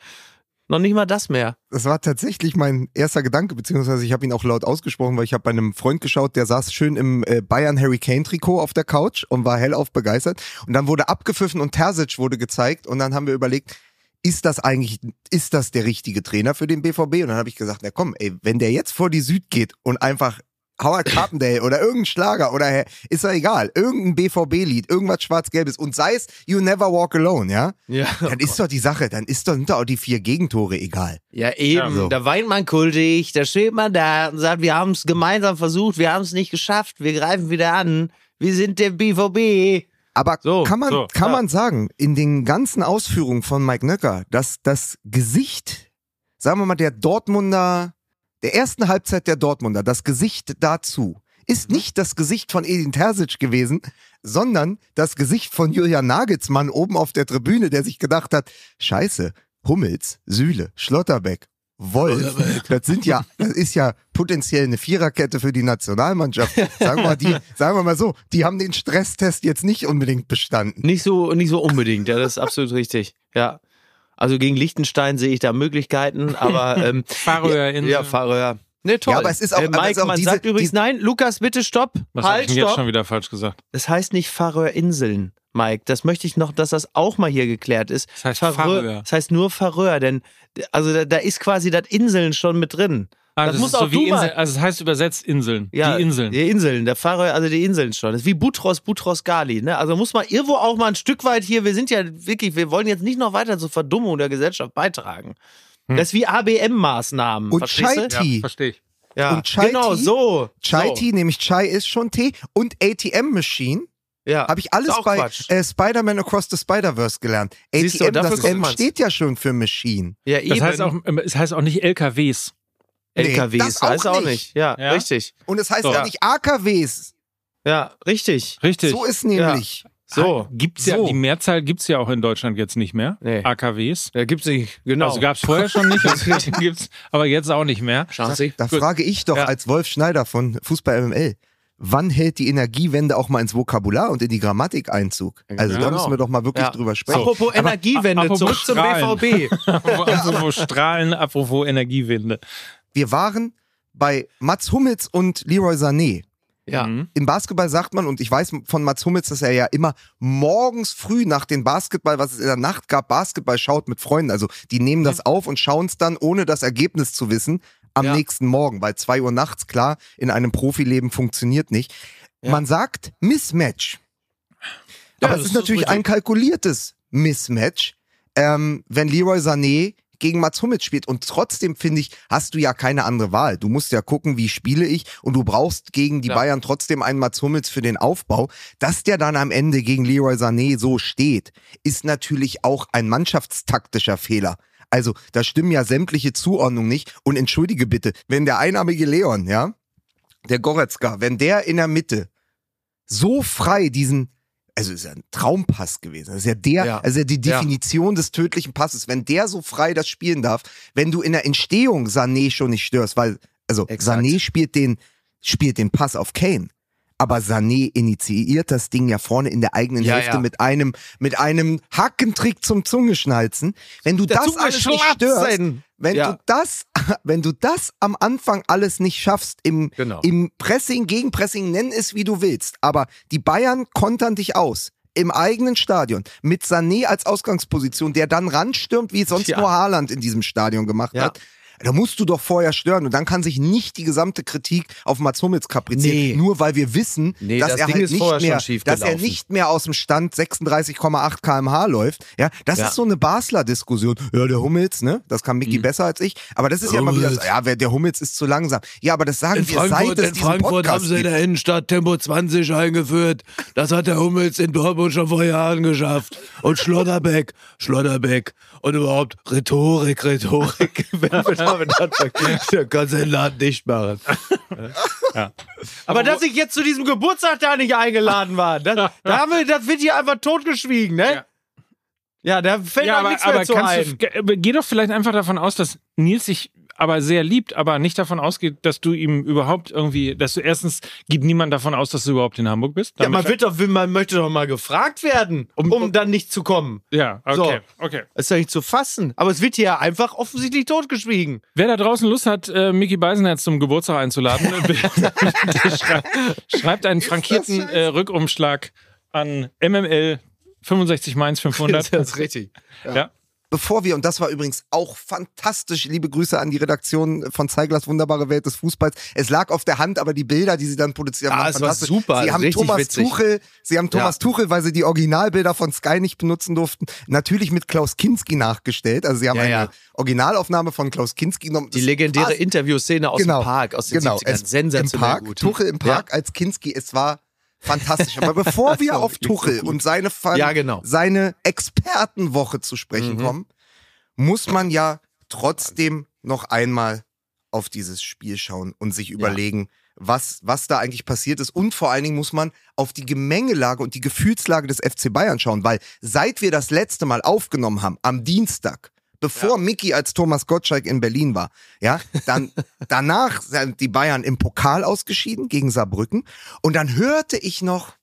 Speaker 3: noch nicht mal das mehr.
Speaker 1: Das war tatsächlich mein erster Gedanke, beziehungsweise ich habe ihn auch laut ausgesprochen, weil ich habe bei einem Freund geschaut, der saß schön im äh, Bayern Hurricane Trikot auf der Couch und war hellauf begeistert. Und dann wurde abgepfiffen und Terzic wurde gezeigt und dann haben wir überlegt, ist das eigentlich, ist das der richtige Trainer für den BVB? Und dann habe ich gesagt, na komm, ey, wenn der jetzt vor die Süd geht und einfach Howard Carpendale oder irgendein Schlager oder ist ja egal, irgendein BVB-Lied, irgendwas schwarz-gelbes und sei es You Never Walk Alone, ja?
Speaker 3: Ja.
Speaker 1: Dann ist doch die Sache, dann ist doch, sind doch auch die vier Gegentore egal.
Speaker 3: Ja, eben. Ja, so. Da weint man kultig, da steht man da und sagt, wir haben es gemeinsam versucht, wir haben es nicht geschafft, wir greifen wieder an, wir sind der BVB.
Speaker 1: Aber so, kann man, so, kann ja. man sagen, in den ganzen Ausführungen von Mike Nöcker, dass das Gesicht, sagen wir mal, der Dortmunder der ersten Halbzeit der Dortmunder, das Gesicht dazu, ist mhm. nicht das Gesicht von Edin Terzic gewesen, sondern das Gesicht von Julian Nagelsmann oben auf der Tribüne, der sich gedacht hat, scheiße, Hummels, Sühle, Schlotterbeck, Wolf, das sind ja, das ist ja potenziell eine Viererkette für die Nationalmannschaft. Sagen wir mal, die, sagen wir mal so, die haben den Stresstest jetzt nicht unbedingt bestanden.
Speaker 3: Nicht so, nicht so unbedingt, ja, das ist absolut richtig. Ja. Also gegen Liechtenstein sehe ich da Möglichkeiten, aber ähm,
Speaker 2: Färöerinseln.
Speaker 3: Ja, Färöer. Ne, toll. Ja,
Speaker 1: aber es ist auch, äh,
Speaker 3: Mike, auch man diese, sagt übrigens, nein, Lukas, bitte stopp.
Speaker 2: Was
Speaker 3: halt,
Speaker 2: ich jetzt schon wieder falsch gesagt?
Speaker 3: Es heißt nicht Färöerinseln, Mike. Das möchte ich noch, dass das auch mal hier geklärt ist.
Speaker 2: Das heißt Färöer.
Speaker 3: Das heißt nur Färöer, denn also da, da ist quasi das Inseln schon mit drin.
Speaker 2: Ah, das, das muss auch so wie Insel, also es heißt übersetzt Inseln.
Speaker 3: Ja,
Speaker 2: die Inseln.
Speaker 3: Die Inseln, der Fahrer, also die Inseln schon. Das ist wie Butros, Butros Gali. Ne? Also muss man irgendwo auch mal ein Stück weit hier, wir sind ja wirklich, wir wollen jetzt nicht noch weiter zur Verdummung der Gesellschaft beitragen. Hm. Das ist wie ABM-Maßnahmen.
Speaker 1: Und Chai Tea.
Speaker 2: Ja, verstehe ich.
Speaker 3: Ja, und Chai genau, Tea, so.
Speaker 1: Chai
Speaker 3: so.
Speaker 1: Tea, nämlich Chai ist schon Tee und ATM-Machine. Ja. Habe ich alles bei äh, Spider-Man Across the Spider-Verse gelernt.
Speaker 3: Siehst
Speaker 1: ATM,
Speaker 3: du,
Speaker 1: das M steht ja schon für Machine.
Speaker 2: Ja, eben. Das heißt auch, es heißt auch nicht LKWs.
Speaker 3: LKWs, nee, das heißt auch nicht. Ja, ja, richtig.
Speaker 1: Und es heißt so. auch nicht AKWs.
Speaker 3: Ja, richtig.
Speaker 2: Richtig.
Speaker 1: So ist nämlich. Ja.
Speaker 2: So. Gibt's ja, so. die Mehrzahl gibt es ja auch in Deutschland jetzt nicht mehr.
Speaker 3: Nee.
Speaker 2: AKWs.
Speaker 3: Ja, gibt's nicht, genau.
Speaker 2: Also gab es vorher schon nicht, gibt's, aber jetzt auch nicht mehr.
Speaker 1: Chance. Da, da frage ich doch ja. als Wolf Schneider von Fußball MML, wann hält die Energiewende auch mal ins Vokabular und in die Grammatik Einzug? Also ja, da müssen wir doch mal wirklich ja. drüber sprechen.
Speaker 3: Apropos Energiewende, aber, apropos zurück Strahlen. zum BVB.
Speaker 2: apropos Strahlen, apropos Energiewende.
Speaker 1: Wir waren bei Mats Hummels und Leroy Sané.
Speaker 3: Ja. Mhm.
Speaker 1: Im Basketball sagt man, und ich weiß von Mats Hummels, dass er ja immer morgens früh nach dem Basketball, was es in der Nacht gab, Basketball schaut mit Freunden. Also die nehmen das auf und schauen es dann, ohne das Ergebnis zu wissen, am ja. nächsten Morgen, weil zwei Uhr nachts, klar, in einem Profileben funktioniert nicht. Ja. Man sagt Mismatch. Aber ja, es ist natürlich ist ein kalkuliertes Mismatch, ähm, wenn Leroy Sané gegen Mats Hummels spielt. Und trotzdem, finde ich, hast du ja keine andere Wahl. Du musst ja gucken, wie spiele ich. Und du brauchst gegen die ja. Bayern trotzdem einen Mats Hummels für den Aufbau. Dass der dann am Ende gegen Leroy Sané so steht, ist natürlich auch ein mannschaftstaktischer Fehler. Also, da stimmen ja sämtliche Zuordnungen nicht. Und entschuldige bitte, wenn der einarmige Leon, ja, der Goretzka, wenn der in der Mitte so frei diesen also ist ja ein Traumpass gewesen. Das ist ja der, ja. also die Definition ja. des tödlichen Passes. Wenn der so frei das spielen darf, wenn du in der Entstehung Sané schon nicht störst, weil, also Exakt. Sané spielt den, spielt den Pass auf Kane aber Sané initiiert das Ding ja vorne in der eigenen ja, Hälfte ja. mit einem mit einem Hackentrick zum Zungeschnalzen. Wenn du der das alles nicht störst, wenn ja. du das, wenn du das am Anfang alles nicht schaffst im genau. im Pressing, Gegenpressing, nenn es wie du willst, aber die Bayern kontern dich aus im eigenen Stadion mit Sané als Ausgangsposition, der dann ranstürmt, wie sonst nur Haaland in diesem Stadion gemacht hat da musst du doch vorher stören und dann kann sich nicht die gesamte Kritik auf Mats Hummels kaprizieren, nee. nur weil wir wissen, nee, dass das er Ding halt nicht mehr, dass er nicht mehr aus dem Stand 36,8 kmh läuft. Ja, das ja. ist so eine Basler Diskussion. Ja, der Hummels, ne, das kann Micky mhm. besser als ich, aber das ist ja immer wieder, so, ja, der Hummels ist zu langsam. Ja, aber das sagen
Speaker 3: in
Speaker 1: wir
Speaker 3: Frankfurt,
Speaker 1: seit es
Speaker 3: In Frankfurt Podcast haben sie in der Innenstadt Tempo 20 eingeführt. Das hat der Hummels in Dortmund schon vor Jahren geschafft. Und Schlotterbeck, Schlotterbeck und überhaupt Rhetorik, Rhetorik. wenn wir damit anfangen, dann kannst du den Laden dicht machen. Ja. Aber dass ich jetzt zu diesem Geburtstag da nicht eingeladen war, das, da haben wir, das wird hier einfach totgeschwiegen, ne? Ja. Ja, da fällt ja, aber, nichts aber mehr zu ein.
Speaker 2: Du, geh doch vielleicht einfach davon aus, dass Nils sich aber sehr liebt, aber nicht davon ausgeht, dass du ihm überhaupt irgendwie, dass du erstens geht niemand davon aus, dass du überhaupt in Hamburg bist.
Speaker 3: Ja, man wird doch, man möchte doch mal gefragt werden, um, um dann nicht zu kommen.
Speaker 2: Ja, okay, so. okay.
Speaker 3: Das ist ja nicht zu fassen. Aber es wird hier einfach offensichtlich totgeschwiegen.
Speaker 2: Wer da draußen Lust hat, äh, Mickey Beisenherz zum Geburtstag einzuladen, schreibt, schreibt einen frankierten äh, Rückumschlag an MML 65 Mainz 500.
Speaker 3: Das ist richtig.
Speaker 1: ja. ja bevor wir, und das war übrigens auch fantastisch, liebe Grüße an die Redaktion von Zeiglers Wunderbare Welt des Fußballs. Es lag auf der Hand, aber die Bilder, die sie dann produziert haben,
Speaker 3: ah, waren fantastisch. super.
Speaker 1: Sie haben Thomas
Speaker 3: witzig.
Speaker 1: Tuchel, sie haben Thomas ja. Tuchel, weil sie die Originalbilder von Sky nicht benutzen durften, natürlich mit Klaus Kinski nachgestellt. Also sie haben ja, eine ja. Originalaufnahme von Klaus Kinski genommen.
Speaker 3: Die legendäre Interviewszene aus genau, dem Park, aus den genau, 70ern. Sensationell
Speaker 1: im Park,
Speaker 3: gut.
Speaker 1: Tuchel im Park als Kinski, es war fantastisch. Aber bevor wir auf Tuchel so und seine,
Speaker 3: ja, genau.
Speaker 1: seine Expertenwoche zu sprechen mhm. kommen, muss man ja trotzdem noch einmal auf dieses Spiel schauen und sich überlegen, ja. was, was da eigentlich passiert ist. Und vor allen Dingen muss man auf die Gemengelage und die Gefühlslage des FC Bayern schauen, weil seit wir das letzte Mal aufgenommen haben, am Dienstag, bevor ja. Mickey als Thomas Gottschalk in Berlin war, ja, dann danach sind die Bayern im Pokal ausgeschieden gegen Saarbrücken und dann hörte ich noch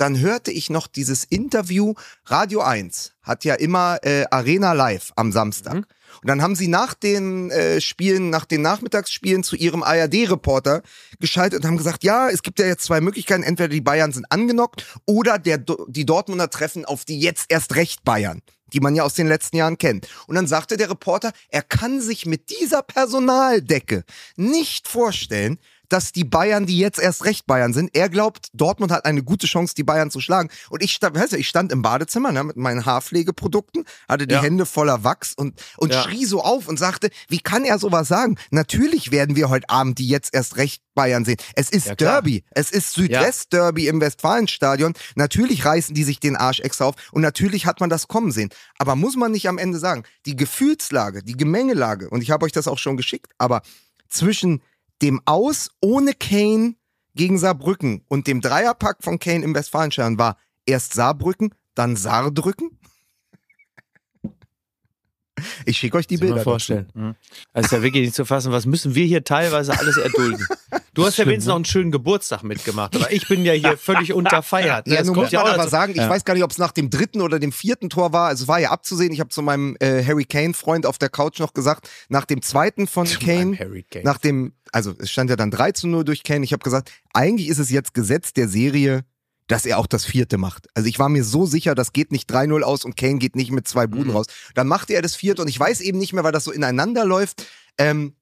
Speaker 1: dann hörte ich noch dieses Interview. Radio 1 hat ja immer äh, Arena Live am Samstag. Mhm. Und dann haben sie nach den äh, Spielen, nach den Nachmittagsspielen zu ihrem ARD-Reporter geschaltet und haben gesagt, ja, es gibt ja jetzt zwei Möglichkeiten. Entweder die Bayern sind angenockt oder der, die Dortmunder treffen auf die jetzt erst recht Bayern die man ja aus den letzten Jahren kennt. Und dann sagte der Reporter, er kann sich mit dieser Personaldecke nicht vorstellen, dass die Bayern, die jetzt erst recht Bayern sind, er glaubt, Dortmund hat eine gute Chance, die Bayern zu schlagen. Und ich stand, weißt du, ich stand im Badezimmer ne, mit meinen Haarpflegeprodukten, hatte die ja. Hände voller Wachs und, und ja. schrie so auf und sagte, wie kann er sowas sagen? Natürlich werden wir heute Abend die jetzt erst recht Bayern sehen. Es ist ja, Derby. Es ist Südwest-Derby im Westfalenstadion. Natürlich reißen die sich den Arsch extra auf und natürlich hat man das kommen sehen. Aber muss man nicht am Ende sagen, die Gefühlslage, die Gemengelage, und ich habe euch das auch schon geschickt, aber zwischen dem Aus ohne Kane gegen Saarbrücken und dem Dreierpack von Kane im Westfalenstadion war erst Saarbrücken, dann Saardrücken ich schicke euch die Bilder.
Speaker 3: Mal vorstellen. Mhm. Also ist ja wirklich nicht zu fassen. Was müssen wir hier teilweise alles erdulden? Du hast ja wenigstens noch einen schönen Geburtstag mitgemacht, aber ich bin ja hier völlig unterfeiert.
Speaker 1: Ne? Ja, nun muss man aber sagen, ich ja. weiß gar nicht, ob es nach dem dritten oder dem vierten Tor war. Also es war ja abzusehen. Ich habe zu meinem äh, Harry Kane-Freund auf der Couch noch gesagt, nach dem zweiten von zu Kane, Kane, nach dem, also es stand ja dann 3 zu 0 durch Kane. Ich habe gesagt, eigentlich ist es jetzt Gesetz der Serie, dass er auch das vierte macht. Also ich war mir so sicher, das geht nicht 3-0 aus und Kane geht nicht mit zwei Buden mhm. raus. Dann machte er das vierte und ich weiß eben nicht mehr, weil das so ineinander läuft, ähm,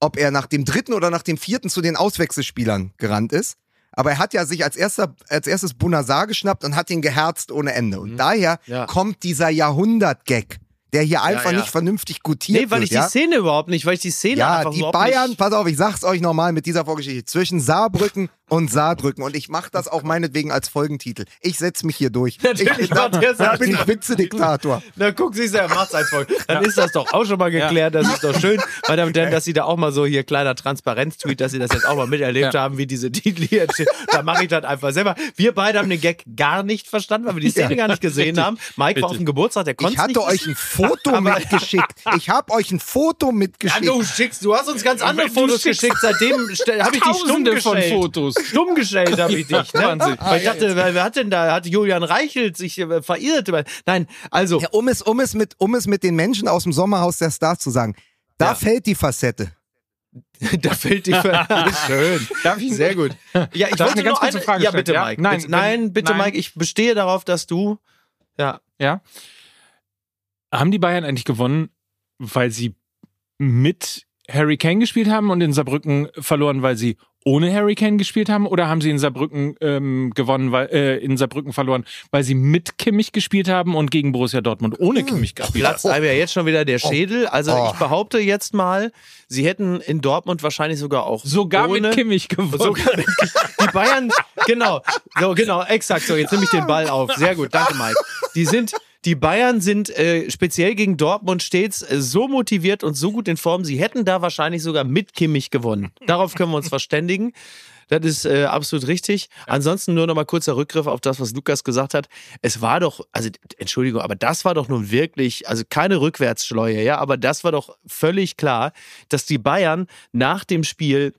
Speaker 1: ob er nach dem dritten oder nach dem vierten zu den Auswechselspielern gerannt ist. Aber er hat ja sich als, erster, als erstes Bunazar geschnappt und hat ihn geherzt ohne Ende. Und mhm. daher ja. kommt dieser Jahrhundert-Gag der hier einfach ja, ja. nicht vernünftig gutiert wird. Nee,
Speaker 3: weil ich
Speaker 1: ja?
Speaker 3: die Szene überhaupt nicht, weil ich die Szene
Speaker 1: ja,
Speaker 3: einfach
Speaker 1: die Bayern, pass auf, ich sag's euch nochmal mit dieser Vorgeschichte, zwischen Saarbrücken und Saarbrücken und ich mache das auch meinetwegen als Folgentitel. Ich setz mich hier durch.
Speaker 3: Natürlich
Speaker 1: ich,
Speaker 3: dann,
Speaker 1: dann bin ich Witze-Diktator.
Speaker 3: Na guck, siehst du, er macht's als Folge. Dann ist das doch auch schon mal geklärt, das ist doch schön, weil dann, dass sie da auch mal so hier kleiner Transparenz-Tweet, dass sie das jetzt auch mal miterlebt haben, wie diese Titel hier entstehen. Da mache ich das einfach selber. Wir beide haben den Gag gar nicht verstanden, weil wir die Szene gar nicht gesehen haben. Mike war auf dem Geburtstag, der konnte
Speaker 1: Ich hatte euch ein Foto mitgeschickt geschickt. Ich habe euch ein Foto mitgeschickt. Ja,
Speaker 3: du schickst, du hast uns ganz andere Fotos geschickt. Seitdem habe ich stumm gestellt. von Fotos. Stumm gestellt habe ich dich. Ne? Wahnsinn. Weil ich dachte, wer hat denn da? Hat Julian Reichelt sich äh, verirrt? Nein, also.
Speaker 1: Ja, um, es, um, es mit, um es mit den Menschen aus dem Sommerhaus der Stars zu sagen, da ja. fällt die Facette.
Speaker 3: da fällt die Facette. Schön. Sehr gut. Ja, ich wollte eine ganz kurze Frage Ja, bitte, Mike. Nein, bitte, nein, bitte, nein. Mike. Ich bestehe darauf, dass du. Ja.
Speaker 2: Ja. Haben die Bayern eigentlich gewonnen, weil sie mit Harry Kane gespielt haben und in Saarbrücken verloren, weil sie ohne Harry Kane gespielt haben? Oder haben sie in Saarbrücken ähm, gewonnen, weil äh, in Saarbrücken verloren, weil sie mit Kimmich gespielt haben und gegen Borussia Dortmund ohne hm. Kimmich gespielt
Speaker 3: haben? Platzt einem ja jetzt schon wieder der oh. Schädel. Also oh. ich behaupte jetzt mal, sie hätten in Dortmund wahrscheinlich sogar auch
Speaker 2: sogar ohne, mit Kimmich gewonnen. Sogar mit,
Speaker 3: die Bayern, genau, so genau, exakt so. Jetzt nehme ich den Ball auf. Sehr gut, danke Mike. Die sind Die Bayern sind äh, speziell gegen Dortmund stets äh, so motiviert und so gut in Form, sie hätten da wahrscheinlich sogar mit Kimmich gewonnen. Darauf können wir uns verständigen. Das ist äh, absolut richtig. Ja. Ansonsten nur noch mal kurzer Rückgriff auf das, was Lukas gesagt hat. Es war doch, also Entschuldigung, aber das war doch nun wirklich, also keine Rückwärtsschleue, ja, aber das war doch völlig klar, dass die Bayern nach dem Spiel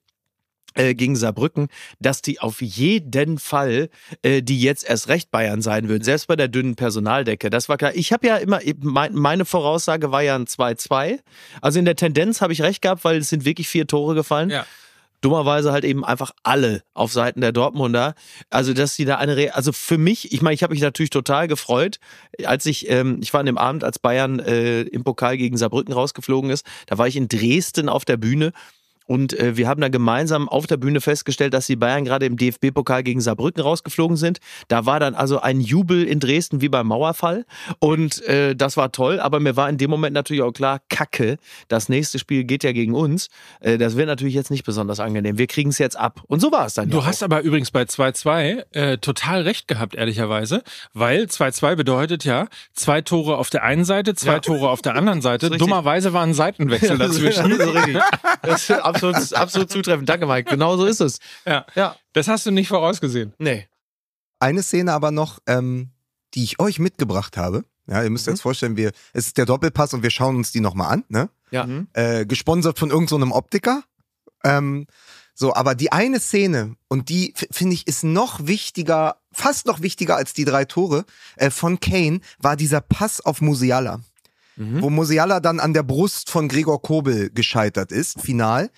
Speaker 3: gegen Saarbrücken, dass die auf jeden Fall äh, die jetzt erst recht Bayern sein würden, selbst bei der dünnen Personaldecke. Das war klar. Ich habe ja immer, meine Voraussage war ja ein 2-2. Also in der Tendenz habe ich recht gehabt, weil es sind wirklich vier Tore gefallen. Ja dummerweise halt eben einfach alle auf Seiten der Dortmunder. Also, dass sie da eine, Re also für mich, ich meine, ich habe mich natürlich total gefreut, als ich, ähm, ich war an dem Abend, als Bayern äh, im Pokal gegen Saarbrücken rausgeflogen ist, da war ich in Dresden auf der Bühne und äh, wir haben da gemeinsam auf der Bühne festgestellt, dass die Bayern gerade im DFB-Pokal gegen Saarbrücken rausgeflogen sind. Da war dann also ein Jubel in Dresden wie beim Mauerfall. Und äh, das war toll. Aber mir war in dem Moment natürlich auch klar, Kacke, das nächste Spiel geht ja gegen uns. Äh, das wird natürlich jetzt nicht besonders angenehm. Wir kriegen es jetzt ab. Und so war es dann.
Speaker 2: Du ja hast auch. aber übrigens bei 2-2 äh, total recht gehabt, ehrlicherweise. Weil 2-2 bedeutet ja zwei Tore auf der einen Seite, zwei ja. Tore auf der anderen Seite. Dummerweise war ein Seitenwechsel dazwischen.
Speaker 3: das ist absolut, absolut zutreffend. Danke, Mike. Genau so ist es.
Speaker 2: Ja. ja. Das hast du nicht vorausgesehen.
Speaker 3: Nee.
Speaker 1: Eine Szene aber noch, ähm, die ich euch mitgebracht habe. Ja, ihr müsst mhm. jetzt vorstellen, wir, es ist der Doppelpass und wir schauen uns die nochmal an, ne?
Speaker 3: Ja. Mhm.
Speaker 1: Äh, gesponsert von irgendeinem so Optiker. Ähm, so, aber die eine Szene, und die finde ich ist noch wichtiger, fast noch wichtiger als die drei Tore äh, von Kane, war dieser Pass auf Musiala mhm. wo Musiala dann an der Brust von Gregor Kobel gescheitert ist, final,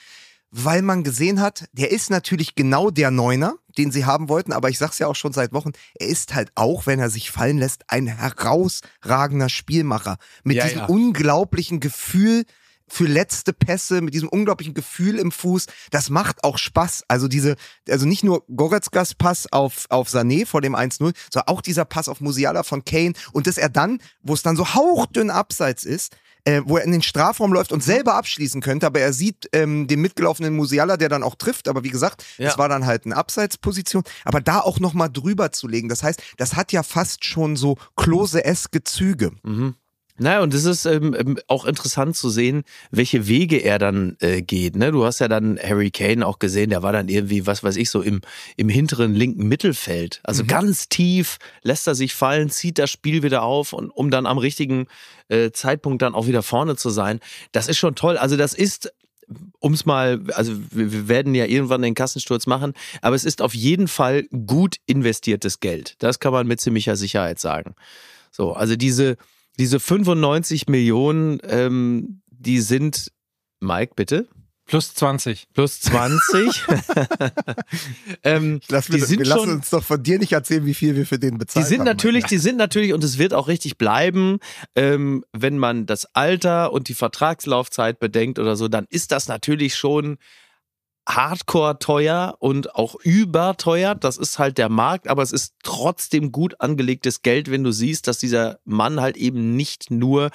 Speaker 1: weil man gesehen hat, der ist natürlich genau der Neuner, den sie haben wollten, aber ich sag's ja auch schon seit Wochen, er ist halt auch, wenn er sich fallen lässt, ein herausragender Spielmacher mit ja, diesem ja. unglaublichen Gefühl für letzte Pässe mit diesem unglaublichen Gefühl im Fuß. Das macht auch Spaß. Also diese, also nicht nur Goretzkas Pass auf, auf Sané vor dem 1-0, sondern auch dieser Pass auf Musiala von Kane und dass er dann, wo es dann so hauchdünn abseits ist, äh, wo er in den Strafraum läuft und selber abschließen könnte, aber er sieht ähm, den mitgelaufenen Musiala, der dann auch trifft, aber wie gesagt, ja. es war dann halt eine Abseitsposition, aber da auch nochmal drüber zu legen, das heißt, das hat ja fast schon so Klose-eske Züge.
Speaker 3: Mhm. Naja, und es ist ähm, ähm, auch interessant zu sehen, welche Wege er dann äh, geht. Ne? Du hast ja dann Harry Kane auch gesehen, der war dann irgendwie, was weiß ich, so im, im hinteren linken Mittelfeld. Also mhm. ganz tief lässt er sich fallen, zieht das Spiel wieder auf und um dann am richtigen äh, Zeitpunkt dann auch wieder vorne zu sein. Das ist schon toll. Also das ist um es mal, also wir werden ja irgendwann den Kassensturz machen, aber es ist auf jeden Fall gut investiertes Geld. Das kann man mit ziemlicher Sicherheit sagen. So, also diese, diese 95 Millionen, ähm, die sind, Mike, bitte?
Speaker 2: Plus 20.
Speaker 3: Plus 20.
Speaker 1: ähm, Lass die sind wir lassen uns doch von dir nicht erzählen, wie viel wir für den bezahlen.
Speaker 3: Die sind haben, natürlich, die sind natürlich, und es wird auch richtig bleiben, ähm, wenn man das Alter und die Vertragslaufzeit bedenkt oder so, dann ist das natürlich schon hardcore teuer und auch überteuert. Das ist halt der Markt, aber es ist trotzdem gut angelegtes Geld, wenn du siehst, dass dieser Mann halt eben nicht nur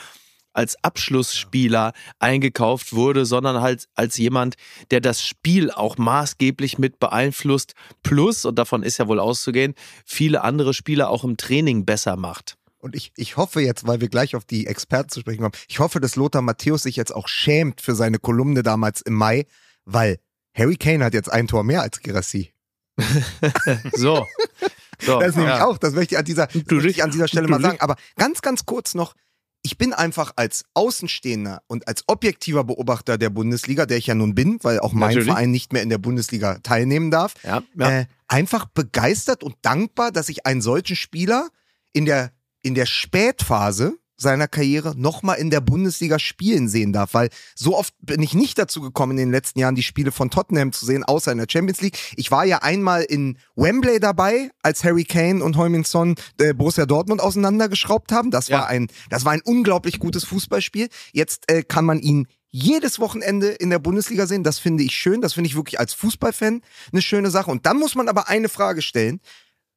Speaker 3: als Abschlussspieler eingekauft wurde, sondern halt als jemand, der das Spiel auch maßgeblich mit beeinflusst, plus, und davon ist ja wohl auszugehen, viele andere Spieler auch im Training besser macht.
Speaker 1: Und ich, ich hoffe jetzt, weil wir gleich auf die Experten zu sprechen kommen, ich hoffe, dass Lothar Matthäus sich jetzt auch schämt für seine Kolumne damals im Mai, weil Harry Kane hat jetzt ein Tor mehr als Girassi.
Speaker 3: so.
Speaker 1: so. Das nämlich ja. auch, das möchte ich an dieser, ich an dieser Stelle mal sagen. Aber ganz, ganz kurz noch, ich bin einfach als Außenstehender und als objektiver Beobachter der Bundesliga, der ich ja nun bin, weil auch mein Natürlich. Verein nicht mehr in der Bundesliga teilnehmen darf,
Speaker 3: ja, ja.
Speaker 1: Äh, einfach begeistert und dankbar, dass ich einen solchen Spieler in der, in der Spätphase seiner Karriere nochmal in der Bundesliga spielen sehen darf, weil so oft bin ich nicht dazu gekommen, in den letzten Jahren die Spiele von Tottenham zu sehen, außer in der Champions League. Ich war ja einmal in Wembley dabei, als Harry Kane und Heumin Son äh, Borussia Dortmund auseinandergeschraubt haben. Das ja. war ein, das war ein unglaublich gutes Fußballspiel. Jetzt äh, kann man ihn jedes Wochenende in der Bundesliga sehen. Das finde ich schön. Das finde ich wirklich als Fußballfan eine schöne Sache. Und dann muss man aber eine Frage stellen.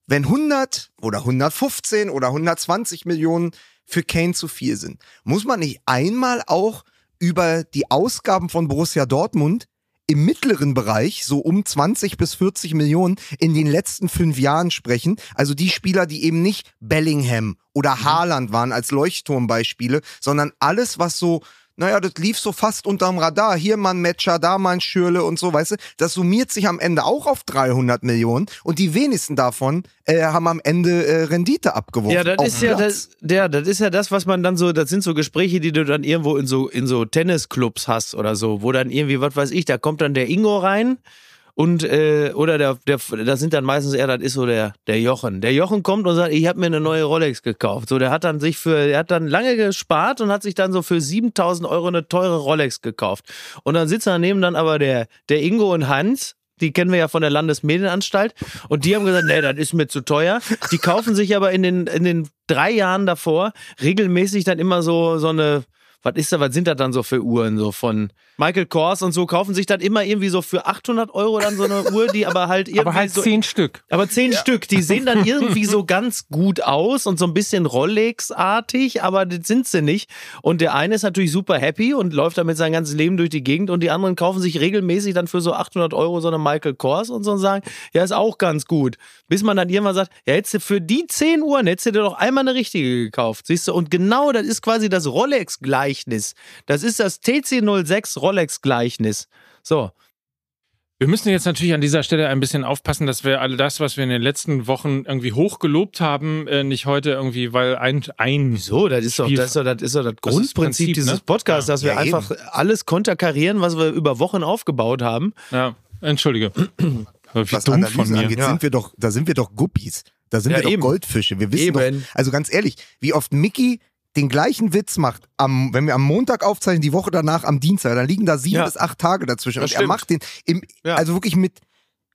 Speaker 1: Wenn 100 oder 115 oder 120 Millionen für Kane zu viel sind. Muss man nicht einmal auch über die Ausgaben von Borussia Dortmund im mittleren Bereich, so um 20 bis 40 Millionen in den letzten fünf Jahren sprechen. Also die Spieler, die eben nicht Bellingham oder mhm. Haaland waren als Leuchtturmbeispiele, sondern alles, was so naja, das lief so fast unterm Radar. Hier mal ein Matcher, da mal ein Schürle und so, weißt du. Das summiert sich am Ende auch auf 300 Millionen und die wenigsten davon äh, haben am Ende äh, Rendite abgeworfen.
Speaker 3: Ja, das ist ja das, ja, das ist ja das, was man dann so, das sind so Gespräche, die du dann irgendwo in so, in so Tennisclubs hast oder so, wo dann irgendwie, was weiß ich, da kommt dann der Ingo rein und äh, oder der, der, das sind dann meistens eher, das ist so der, der Jochen. Der Jochen kommt und sagt, ich habe mir eine neue Rolex gekauft. So, der hat dann sich für, der hat dann lange gespart und hat sich dann so für 7000 Euro eine teure Rolex gekauft. Und dann sitzt daneben dann aber der, der Ingo und Hans die kennen wir ja von der Landesmedienanstalt. Und die haben gesagt, nee, das ist mir zu teuer. Die kaufen sich aber in den, in den drei Jahren davor regelmäßig dann immer so, so eine, was ist da, was sind das dann so für Uhren, so von Michael Kors und so, kaufen sich dann immer irgendwie so für 800 Euro dann so eine Uhr, die aber halt irgendwie
Speaker 2: Aber halt
Speaker 3: so,
Speaker 2: zehn Stück.
Speaker 3: Aber zehn ja. Stück, die sehen dann irgendwie so ganz gut aus und so ein bisschen Rolex-artig, aber das sind sie nicht. Und der eine ist natürlich super happy und läuft damit sein ganzes Leben durch die Gegend und die anderen kaufen sich regelmäßig dann für so 800 Euro so eine Michael Kors und so und sagen, ja, ist auch ganz gut. Bis man dann irgendwann sagt, ja, hättest du für die 10 Uhren, hättest du dir doch einmal eine richtige gekauft, siehst du? Und genau das ist quasi das Rolex-Gleichnis. Das ist das TC06 Rolex-Gleichnis. So.
Speaker 2: Wir müssen jetzt natürlich an dieser Stelle ein bisschen aufpassen, dass wir all das, was wir in den letzten Wochen irgendwie hochgelobt haben, äh, nicht heute irgendwie, weil ein, ein
Speaker 3: Wieso? Das ist, doch, das ist doch das, ist doch das Grundprinzip Prinzip, dieses ne? Podcasts, dass wir ja, einfach eben. alles konterkarieren, was wir über Wochen aufgebaut haben.
Speaker 2: Ja, entschuldige.
Speaker 1: Wie was dumm von mir. Angeht, ja. sind wir doch, da sind wir doch Guppies. Da sind ja, wir doch eben. Goldfische. Wir wissen eben. doch, also ganz ehrlich, wie oft Mickey den gleichen Witz macht, am, wenn wir am Montag aufzeichnen, die Woche danach am Dienstag, dann liegen da sieben ja. bis acht Tage dazwischen. Das und stimmt. er macht den im, ja. also wirklich mit,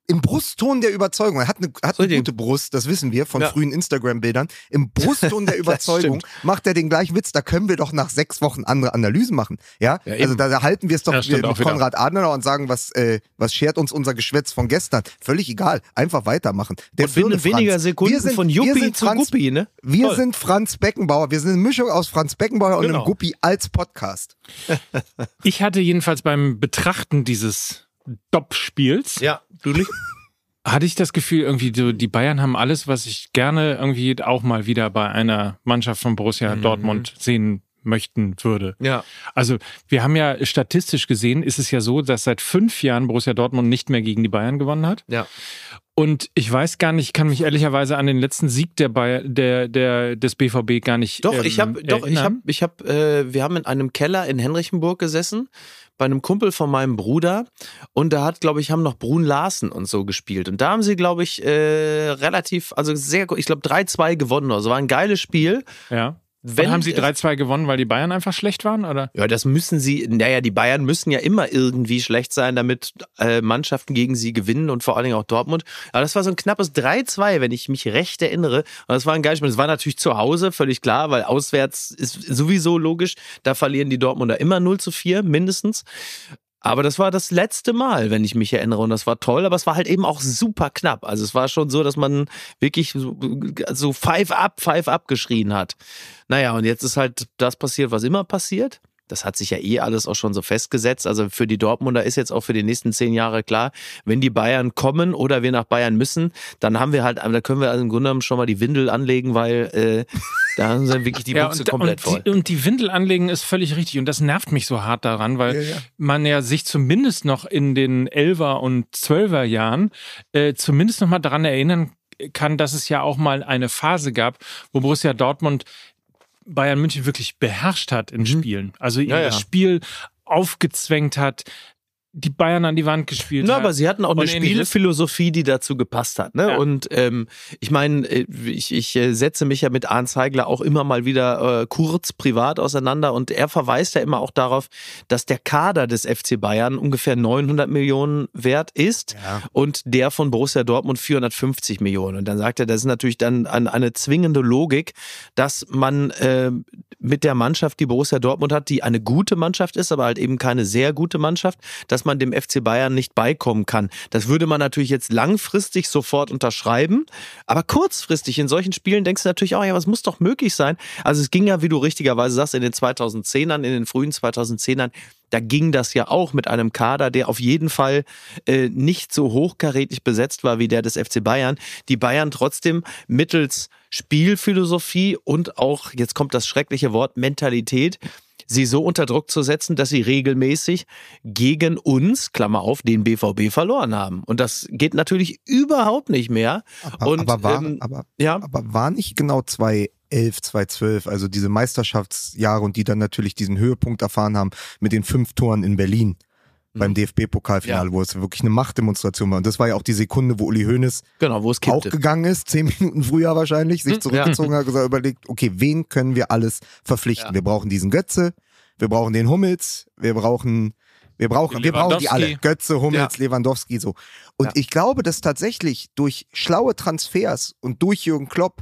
Speaker 1: im Brustton der Überzeugung, er hat eine, hat eine gute Brust, das wissen wir von ja. frühen Instagram-Bildern. Im Brustton der Überzeugung macht er den gleichen Witz. Da können wir doch nach sechs Wochen andere Analysen machen. Ja, ja also da, da, halten wir es doch ja, mit Konrad Adenauer und sagen, was, äh, was schert uns unser Geschwätz von gestern? Völlig egal. Einfach weitermachen.
Speaker 3: Der und binnen weniger Sekunden sind, von Juppie zu Franz, Guppi, ne?
Speaker 1: Wir Toll. sind Franz Beckenbauer. Wir sind eine Mischung aus Franz Beckenbauer genau. und einem Guppi als Podcast.
Speaker 2: ich hatte jedenfalls beim Betrachten dieses Dopp-Spiels.
Speaker 3: Ja, du nicht?
Speaker 2: hatte ich das Gefühl, irgendwie so, die Bayern haben alles, was ich gerne irgendwie auch mal wieder bei einer Mannschaft von Borussia mhm. Dortmund sehen möchten würde.
Speaker 3: Ja.
Speaker 2: Also wir haben ja statistisch gesehen, ist es ja so, dass seit fünf Jahren Borussia Dortmund nicht mehr gegen die Bayern gewonnen hat.
Speaker 3: Ja.
Speaker 2: Und ich weiß gar nicht, kann mich ehrlicherweise an den letzten Sieg der Bayer, der, der des BVB gar nicht.
Speaker 3: Doch, ähm, ich habe, doch, ich habe, ich habe, äh, wir haben in einem Keller in Henrichenburg gesessen bei einem Kumpel von meinem Bruder und da hat, glaube ich, haben noch Brun Larsen und so gespielt. Und da haben sie, glaube ich, äh, relativ, also sehr, ich glaube, 3-2 gewonnen. Also war ein geiles Spiel.
Speaker 2: Ja. Wenn, haben sie 3-2 gewonnen, weil die Bayern einfach schlecht waren, oder?
Speaker 3: Ja, das müssen sie, naja, die Bayern müssen ja immer irgendwie schlecht sein, damit äh, Mannschaften gegen sie gewinnen und vor allen Dingen auch Dortmund. Aber das war so ein knappes 3-2, wenn ich mich recht erinnere. Und das war ein geiles Spiel. Das war natürlich zu Hause, völlig klar, weil auswärts ist sowieso logisch. Da verlieren die Dortmunder immer 0 zu 4, mindestens. Aber das war das letzte Mal, wenn ich mich erinnere. Und das war toll, aber es war halt eben auch super knapp. Also es war schon so, dass man wirklich so, so Five up, Five up geschrien hat. Naja, und jetzt ist halt das passiert, was immer passiert das hat sich ja eh alles auch schon so festgesetzt. Also für die Dortmunder ist jetzt auch für die nächsten zehn Jahre klar, wenn die Bayern kommen oder wir nach Bayern müssen, dann haben wir halt, da können wir also im Grunde genommen schon mal die Windel anlegen, weil äh, da haben sie wirklich die Buchse ja, komplett
Speaker 2: und
Speaker 3: voll.
Speaker 2: Die, und die Windel anlegen ist völlig richtig und das nervt mich so hart daran, weil ja, ja. man ja sich zumindest noch in den Elfer und Zwölfer Jahren äh, zumindest noch mal daran erinnern kann, dass es ja auch mal eine Phase gab, wo Borussia Dortmund Bayern München wirklich beherrscht hat in mhm. Spielen. Also ja, das ja. Spiel aufgezwängt hat, die Bayern an die Wand gespielt
Speaker 3: Na, hat. aber sie hatten auch eine Spielphilosophie, die dazu gepasst hat. Ne? Ja. Und ähm, ich meine, äh, ich, ich äh, setze mich ja mit Arndt Zeigler auch immer mal wieder äh, kurz privat auseinander und er verweist ja immer auch darauf, dass der Kader des FC Bayern ungefähr 900 Millionen wert ist ja. und der von Borussia Dortmund 450 Millionen. Und dann sagt er, das ist natürlich dann eine zwingende Logik, dass man äh, mit der Mannschaft, die Borussia Dortmund hat, die eine gute Mannschaft ist, aber halt eben keine sehr gute Mannschaft, dass man dem FC Bayern nicht beikommen kann. Das würde man natürlich jetzt langfristig sofort unterschreiben, aber kurzfristig in solchen Spielen denkst du natürlich auch, ja, was muss doch möglich sein? Also es ging ja, wie du richtigerweise sagst, in den 2010ern, in den frühen 2010ern da ging das ja auch mit einem Kader, der auf jeden Fall äh, nicht so hochkarätig besetzt war wie der des FC Bayern. Die Bayern trotzdem mittels Spielphilosophie und auch, jetzt kommt das schreckliche Wort, Mentalität, sie so unter Druck zu setzen, dass sie regelmäßig gegen uns, Klammer auf, den BVB verloren haben. Und das geht natürlich überhaupt nicht mehr.
Speaker 1: Aber,
Speaker 3: und,
Speaker 1: aber, war, ähm, aber, ja. aber war nicht genau 2011, 2012, also diese Meisterschaftsjahre und die dann natürlich diesen Höhepunkt erfahren haben mit den fünf Toren in Berlin beim mhm. DFB-Pokalfinale, ja. wo es wirklich eine Machtdemonstration war. Und das war ja auch die Sekunde, wo Uli Hoeneß
Speaker 3: genau, wo es
Speaker 1: auch gegangen ist, zehn Minuten früher wahrscheinlich, sich hm, zurückgezogen ja. hat, gesagt, überlegt, okay, wen können wir alles verpflichten? Ja. Wir brauchen diesen Götze, wir brauchen den Hummels, wir brauchen wir brauchen, wir brauchen die alle. Götze, Hummels, Lewandowski, so. Und ich glaube, dass tatsächlich durch schlaue Transfers und durch Jürgen Klopp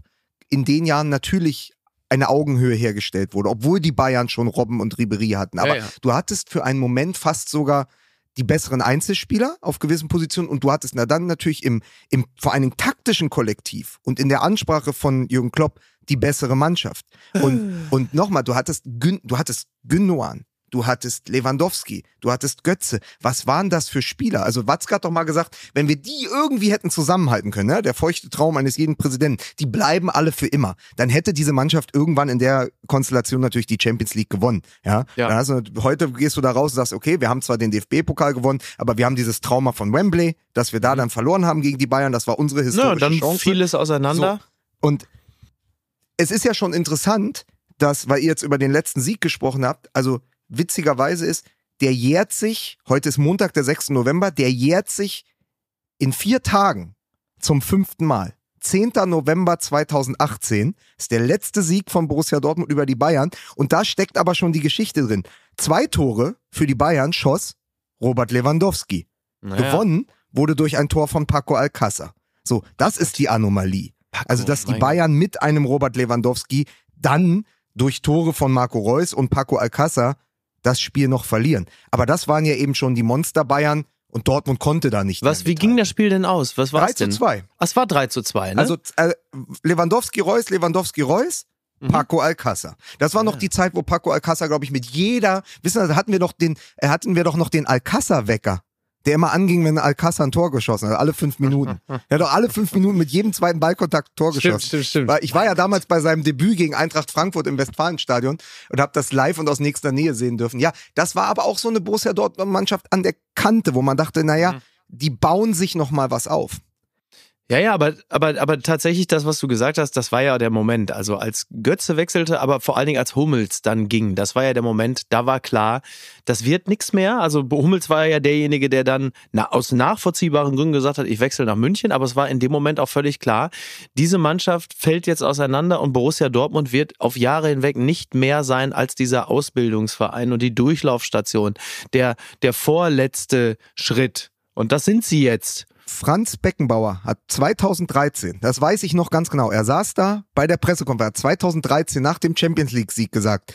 Speaker 1: in den Jahren natürlich eine Augenhöhe hergestellt wurde, obwohl die Bayern schon Robben und Ribery hatten. Aber du hattest für einen Moment fast sogar die besseren Einzelspieler auf gewissen Positionen und du hattest na dann natürlich im, im vor allen Dingen taktischen Kollektiv und in der Ansprache von Jürgen Klopp die bessere Mannschaft. Und, und nochmal, du hattest, Gün, du hattest Gündogan, du hattest Lewandowski, du hattest Götze. Was waren das für Spieler? Also Watzke hat doch mal gesagt, wenn wir die irgendwie hätten zusammenhalten können, ne? der feuchte Traum eines jeden Präsidenten, die bleiben alle für immer. Dann hätte diese Mannschaft irgendwann in der Konstellation natürlich die Champions League gewonnen. Ja. ja. Also, heute gehst du da raus und sagst, okay, wir haben zwar den DFB-Pokal gewonnen, aber wir haben dieses Trauma von Wembley, dass wir da mhm. dann verloren haben gegen die Bayern. Das war unsere historische ja, dann Chance.
Speaker 3: Vieles auseinander.
Speaker 1: So. Und es ist ja schon interessant, dass, weil ihr jetzt über den letzten Sieg gesprochen habt, also witzigerweise ist, der jährt sich, heute ist Montag, der 6. November, der jährt sich in vier Tagen zum fünften Mal. 10. November 2018 ist der letzte Sieg von Borussia Dortmund über die Bayern und da steckt aber schon die Geschichte drin. Zwei Tore für die Bayern schoss Robert Lewandowski. Naja. Gewonnen wurde durch ein Tor von Paco Alcázar. So, das ist die Anomalie. Paco, also, dass die Bayern mit einem Robert Lewandowski dann durch Tore von Marco Reus und Paco Alcázar das Spiel noch verlieren. Aber das waren ja eben schon die Monster Bayern und Dortmund konnte da nicht.
Speaker 3: Was, wie ging das Spiel denn aus? Was war 3
Speaker 1: zu 2.
Speaker 3: Es war 3 zu 2, ne?
Speaker 1: Also äh, Lewandowski Reus, Lewandowski Reus, mhm. Paco Alcázar. Das war noch ja. die Zeit, wo Paco Alcázar, glaube ich, mit jeder, wissen Sie, hatten wir doch den, äh, hatten wir doch noch den Alcázar-Wecker der immer anging, wenn Alcázar ein Tor geschossen hat, alle fünf Minuten. Er hat doch alle fünf Minuten mit jedem zweiten Ballkontakt Tor geschossen. Stimmt, stimmt, stimmt. Ich war ja damals bei seinem Debüt gegen Eintracht Frankfurt im Westfalenstadion und habe das live und aus nächster Nähe sehen dürfen. Ja, das war aber auch so eine Borussia Dortmund-Mannschaft an der Kante, wo man dachte, naja, mhm. die bauen sich noch mal was auf.
Speaker 3: Ja, ja, aber, aber, aber tatsächlich das, was du gesagt hast, das war ja der Moment. Also als Götze wechselte, aber vor allen Dingen als Hummels dann ging, das war ja der Moment, da war klar, das wird nichts mehr. Also Hummels war ja derjenige, der dann na, aus nachvollziehbaren Gründen gesagt hat, ich wechsle nach München, aber es war in dem Moment auch völlig klar, diese Mannschaft fällt jetzt auseinander und Borussia Dortmund wird auf Jahre hinweg nicht mehr sein als dieser Ausbildungsverein und die Durchlaufstation, der, der vorletzte Schritt. Und das sind sie jetzt.
Speaker 1: Franz Beckenbauer hat 2013, das weiß ich noch ganz genau, er saß da bei der Pressekonferenz 2013 nach dem Champions League Sieg gesagt,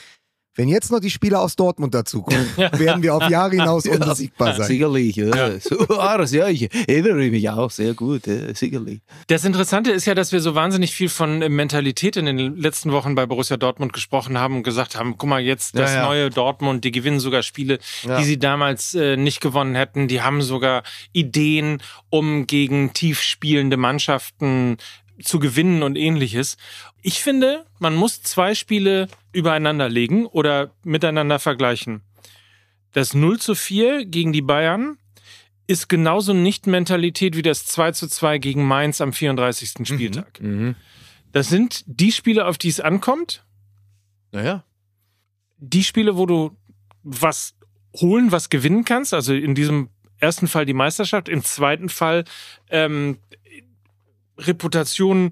Speaker 1: wenn jetzt noch die Spieler aus Dortmund dazukommen, werden wir auf Jahre hinaus unbesiegbar sein.
Speaker 3: Sicherlich, ja. Das, ja. Ich erinnere mich auch sehr gut, ja, sicherlich.
Speaker 2: Das Interessante ist ja, dass wir so wahnsinnig viel von Mentalität in den letzten Wochen bei Borussia Dortmund gesprochen haben und gesagt haben, guck mal, jetzt das ja, ja. neue Dortmund, die gewinnen sogar Spiele, die sie damals äh, nicht gewonnen hätten. Die haben sogar Ideen, um gegen tief spielende Mannschaften zu gewinnen und ähnliches. Ich finde, man muss zwei Spiele übereinander legen oder miteinander vergleichen. Das 0 zu 4 gegen die Bayern ist genauso nicht Mentalität wie das 2 zu 2 gegen Mainz am 34. Mhm. Spieltag. Mhm. Das sind die Spiele, auf die es ankommt.
Speaker 3: Naja.
Speaker 2: Die Spiele, wo du was holen, was gewinnen kannst. Also in diesem ersten Fall die Meisterschaft, im zweiten Fall ähm, Reputation,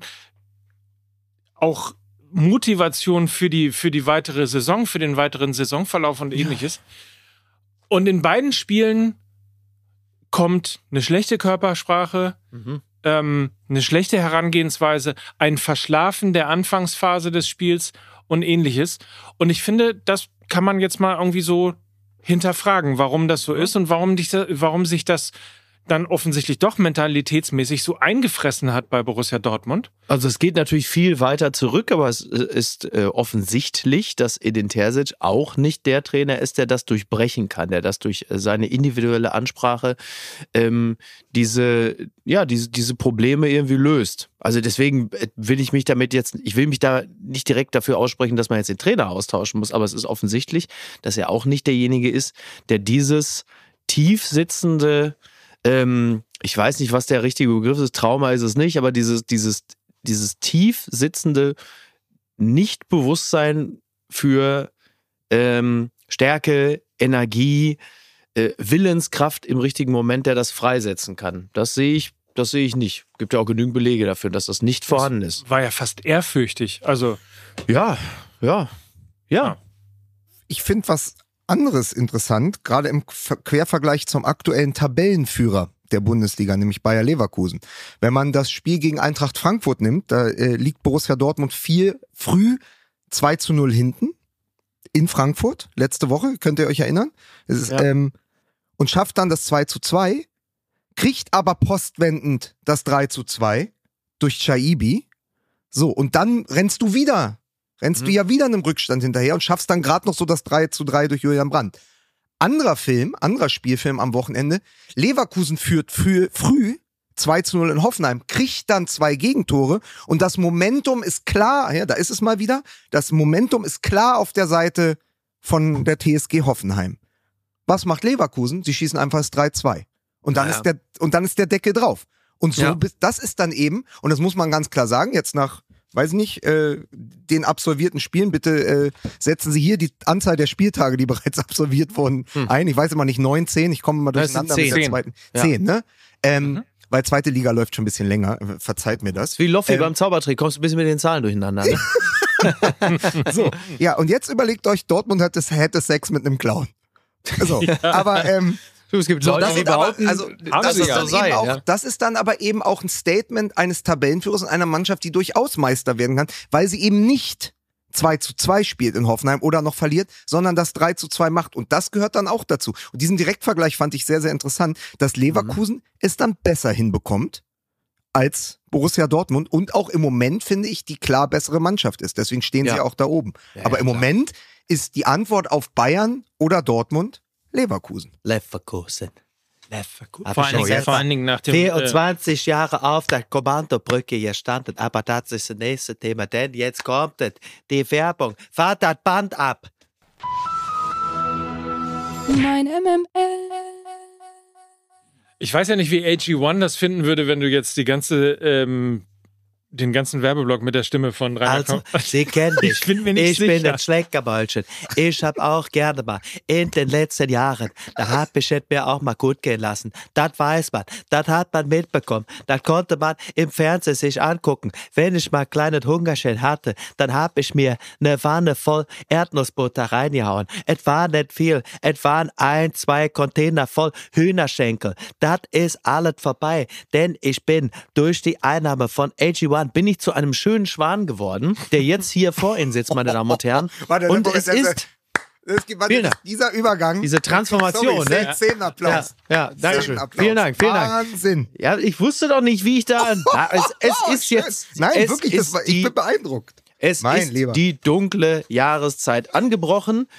Speaker 2: auch Motivation für die, für die weitere Saison, für den weiteren Saisonverlauf und ähnliches. Ja. Und in beiden Spielen kommt eine schlechte Körpersprache, mhm. ähm, eine schlechte Herangehensweise, ein Verschlafen der Anfangsphase des Spiels und ähnliches. Und ich finde, das kann man jetzt mal irgendwie so hinterfragen, warum das so ist und warum, dich, warum sich das dann offensichtlich doch mentalitätsmäßig so eingefressen hat bei Borussia Dortmund?
Speaker 3: Also es geht natürlich viel weiter zurück, aber es äh, ist äh, offensichtlich, dass Edin Terzic auch nicht der Trainer ist, der das durchbrechen kann, der das durch äh, seine individuelle Ansprache ähm, diese, ja, diese, diese Probleme irgendwie löst. Also deswegen äh, will ich mich damit jetzt, ich will mich da nicht direkt dafür aussprechen, dass man jetzt den Trainer austauschen muss, aber es ist offensichtlich, dass er auch nicht derjenige ist, der dieses tief sitzende ähm, ich weiß nicht, was der richtige Begriff ist, Trauma ist es nicht, aber dieses, dieses, dieses tief sitzende Nichtbewusstsein für ähm, Stärke, Energie, äh, Willenskraft im richtigen Moment, der das freisetzen kann. Das sehe ich, das sehe ich nicht. Gibt ja auch genügend Belege dafür, dass das nicht vorhanden ist.
Speaker 2: War ja fast ehrfürchtig. Also
Speaker 3: ja, ja, ja.
Speaker 1: Ich finde was anderes interessant, gerade im Quervergleich zum aktuellen Tabellenführer der Bundesliga, nämlich Bayer Leverkusen. Wenn man das Spiel gegen Eintracht Frankfurt nimmt, da äh, liegt Borussia Dortmund viel früh 2 zu 0 hinten in Frankfurt letzte Woche, könnt ihr euch erinnern? Ist, ja. ähm, und schafft dann das 2 zu 2, kriegt aber postwendend das 3 zu 2 durch Chaibi. So, und dann rennst du wieder rennst mhm. du ja wieder einem Rückstand hinterher und schaffst dann gerade noch so das 3 zu 3 durch Julian Brandt. Anderer Film, anderer Spielfilm am Wochenende. Leverkusen führt früh, früh 2 zu 0 in Hoffenheim, kriegt dann zwei Gegentore und das Momentum ist klar, ja, da ist es mal wieder, das Momentum ist klar auf der Seite von der TSG Hoffenheim. Was macht Leverkusen? Sie schießen einfach das 3-2. Und dann ja. ist der, und dann ist der Deckel drauf. Und so, ja. das ist dann eben, und das muss man ganz klar sagen, jetzt nach weiß nicht, äh, den absolvierten Spielen, bitte äh, setzen Sie hier die Anzahl der Spieltage, die bereits absolviert wurden, hm. ein. Ich weiß immer nicht, neun, zehn, ich komme immer durcheinander
Speaker 3: mit
Speaker 1: der zweiten. Ja. Zehn, ne? Ähm, mhm. Weil zweite Liga läuft schon ein bisschen länger, verzeiht mir das.
Speaker 3: Wie Loffi ähm, beim Zaubertrick, kommst du ein bisschen mit den Zahlen durcheinander. Ne?
Speaker 1: so, ja, und jetzt überlegt euch, Dortmund hat das, hätte Sex mit einem Clown. So, ja. aber ähm,
Speaker 3: Du, es gibt so, Leute, die behaupten,
Speaker 1: also, das, ist dann sein, auch, ja. das ist dann aber eben auch ein Statement eines Tabellenführers und einer Mannschaft, die durchaus Meister werden kann, weil sie eben nicht 2 zu 2 spielt in Hoffenheim oder noch verliert, sondern das 3 zu 2 macht. Und das gehört dann auch dazu. Und diesen Direktvergleich fand ich sehr, sehr interessant, dass Leverkusen mhm. es dann besser hinbekommt als Borussia Dortmund und auch im Moment, finde ich, die klar bessere Mannschaft ist. Deswegen stehen ja. sie auch da oben. Ja, Aber im klar. Moment ist die Antwort auf Bayern oder Dortmund Leverkusen.
Speaker 3: Leverkusen.
Speaker 2: Leverkusen. Vor, allen Dingen, vor allen Dingen nach dem...
Speaker 3: 24 äh, Jahre auf der Kommandobrücke gestanden, aber das ist das nächste Thema, denn jetzt kommt es, die Werbung. Fahrt das Band ab.
Speaker 4: Mein MML.
Speaker 2: Ich weiß ja nicht, wie AG1 das finden würde, wenn du jetzt die ganze ähm, den ganzen Werbeblock mit der Stimme von Rainer
Speaker 3: Also, Sie kennen dich. Ich bin mir nicht ich sicher. bin ein Schleckermäulchen. Ich habe auch gerne mal in den letzten Jahren, da habe ich es mir auch mal gut gehen lassen. Das weiß man. Das hat man mitbekommen. Das konnte man im Fernsehen sich angucken. Wenn ich mal kleinen Hungerchen hatte, dann habe ich mir eine Wanne voll Erdnussbutter reingehauen. Es war nicht viel. Es waren ein, zwei Container voll Hühnerschenkel. Das ist alles vorbei. Denn ich bin durch die Einnahme von AG1 Schwan bin ich zu einem schönen Schwan geworden, der jetzt hier vor Ihnen sitzt, meine Damen und Herren. Warte, und es ist
Speaker 1: es gibt, warte, dieser Übergang.
Speaker 3: Diese Transformation,
Speaker 1: sorry, ne? Zehn Applaus.
Speaker 3: Ja, ja danke schön. Vielen Dank, vielen Dank.
Speaker 1: Wahnsinn.
Speaker 3: Ja, ich wusste doch nicht, wie ich da. Na, es, es oh, ist jetzt.
Speaker 1: Nein, es wirklich, war, ich bin beeindruckt.
Speaker 3: Es mein ist Lieber. die dunkle Jahreszeit angebrochen.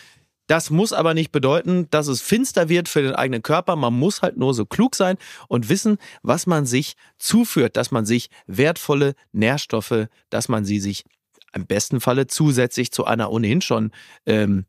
Speaker 3: Das muss aber nicht bedeuten, dass es finster wird für den eigenen Körper. Man muss halt nur so klug sein und wissen, was man sich zuführt, dass man sich wertvolle Nährstoffe, dass man sie sich im besten Falle zusätzlich zu einer ohnehin schon ähm,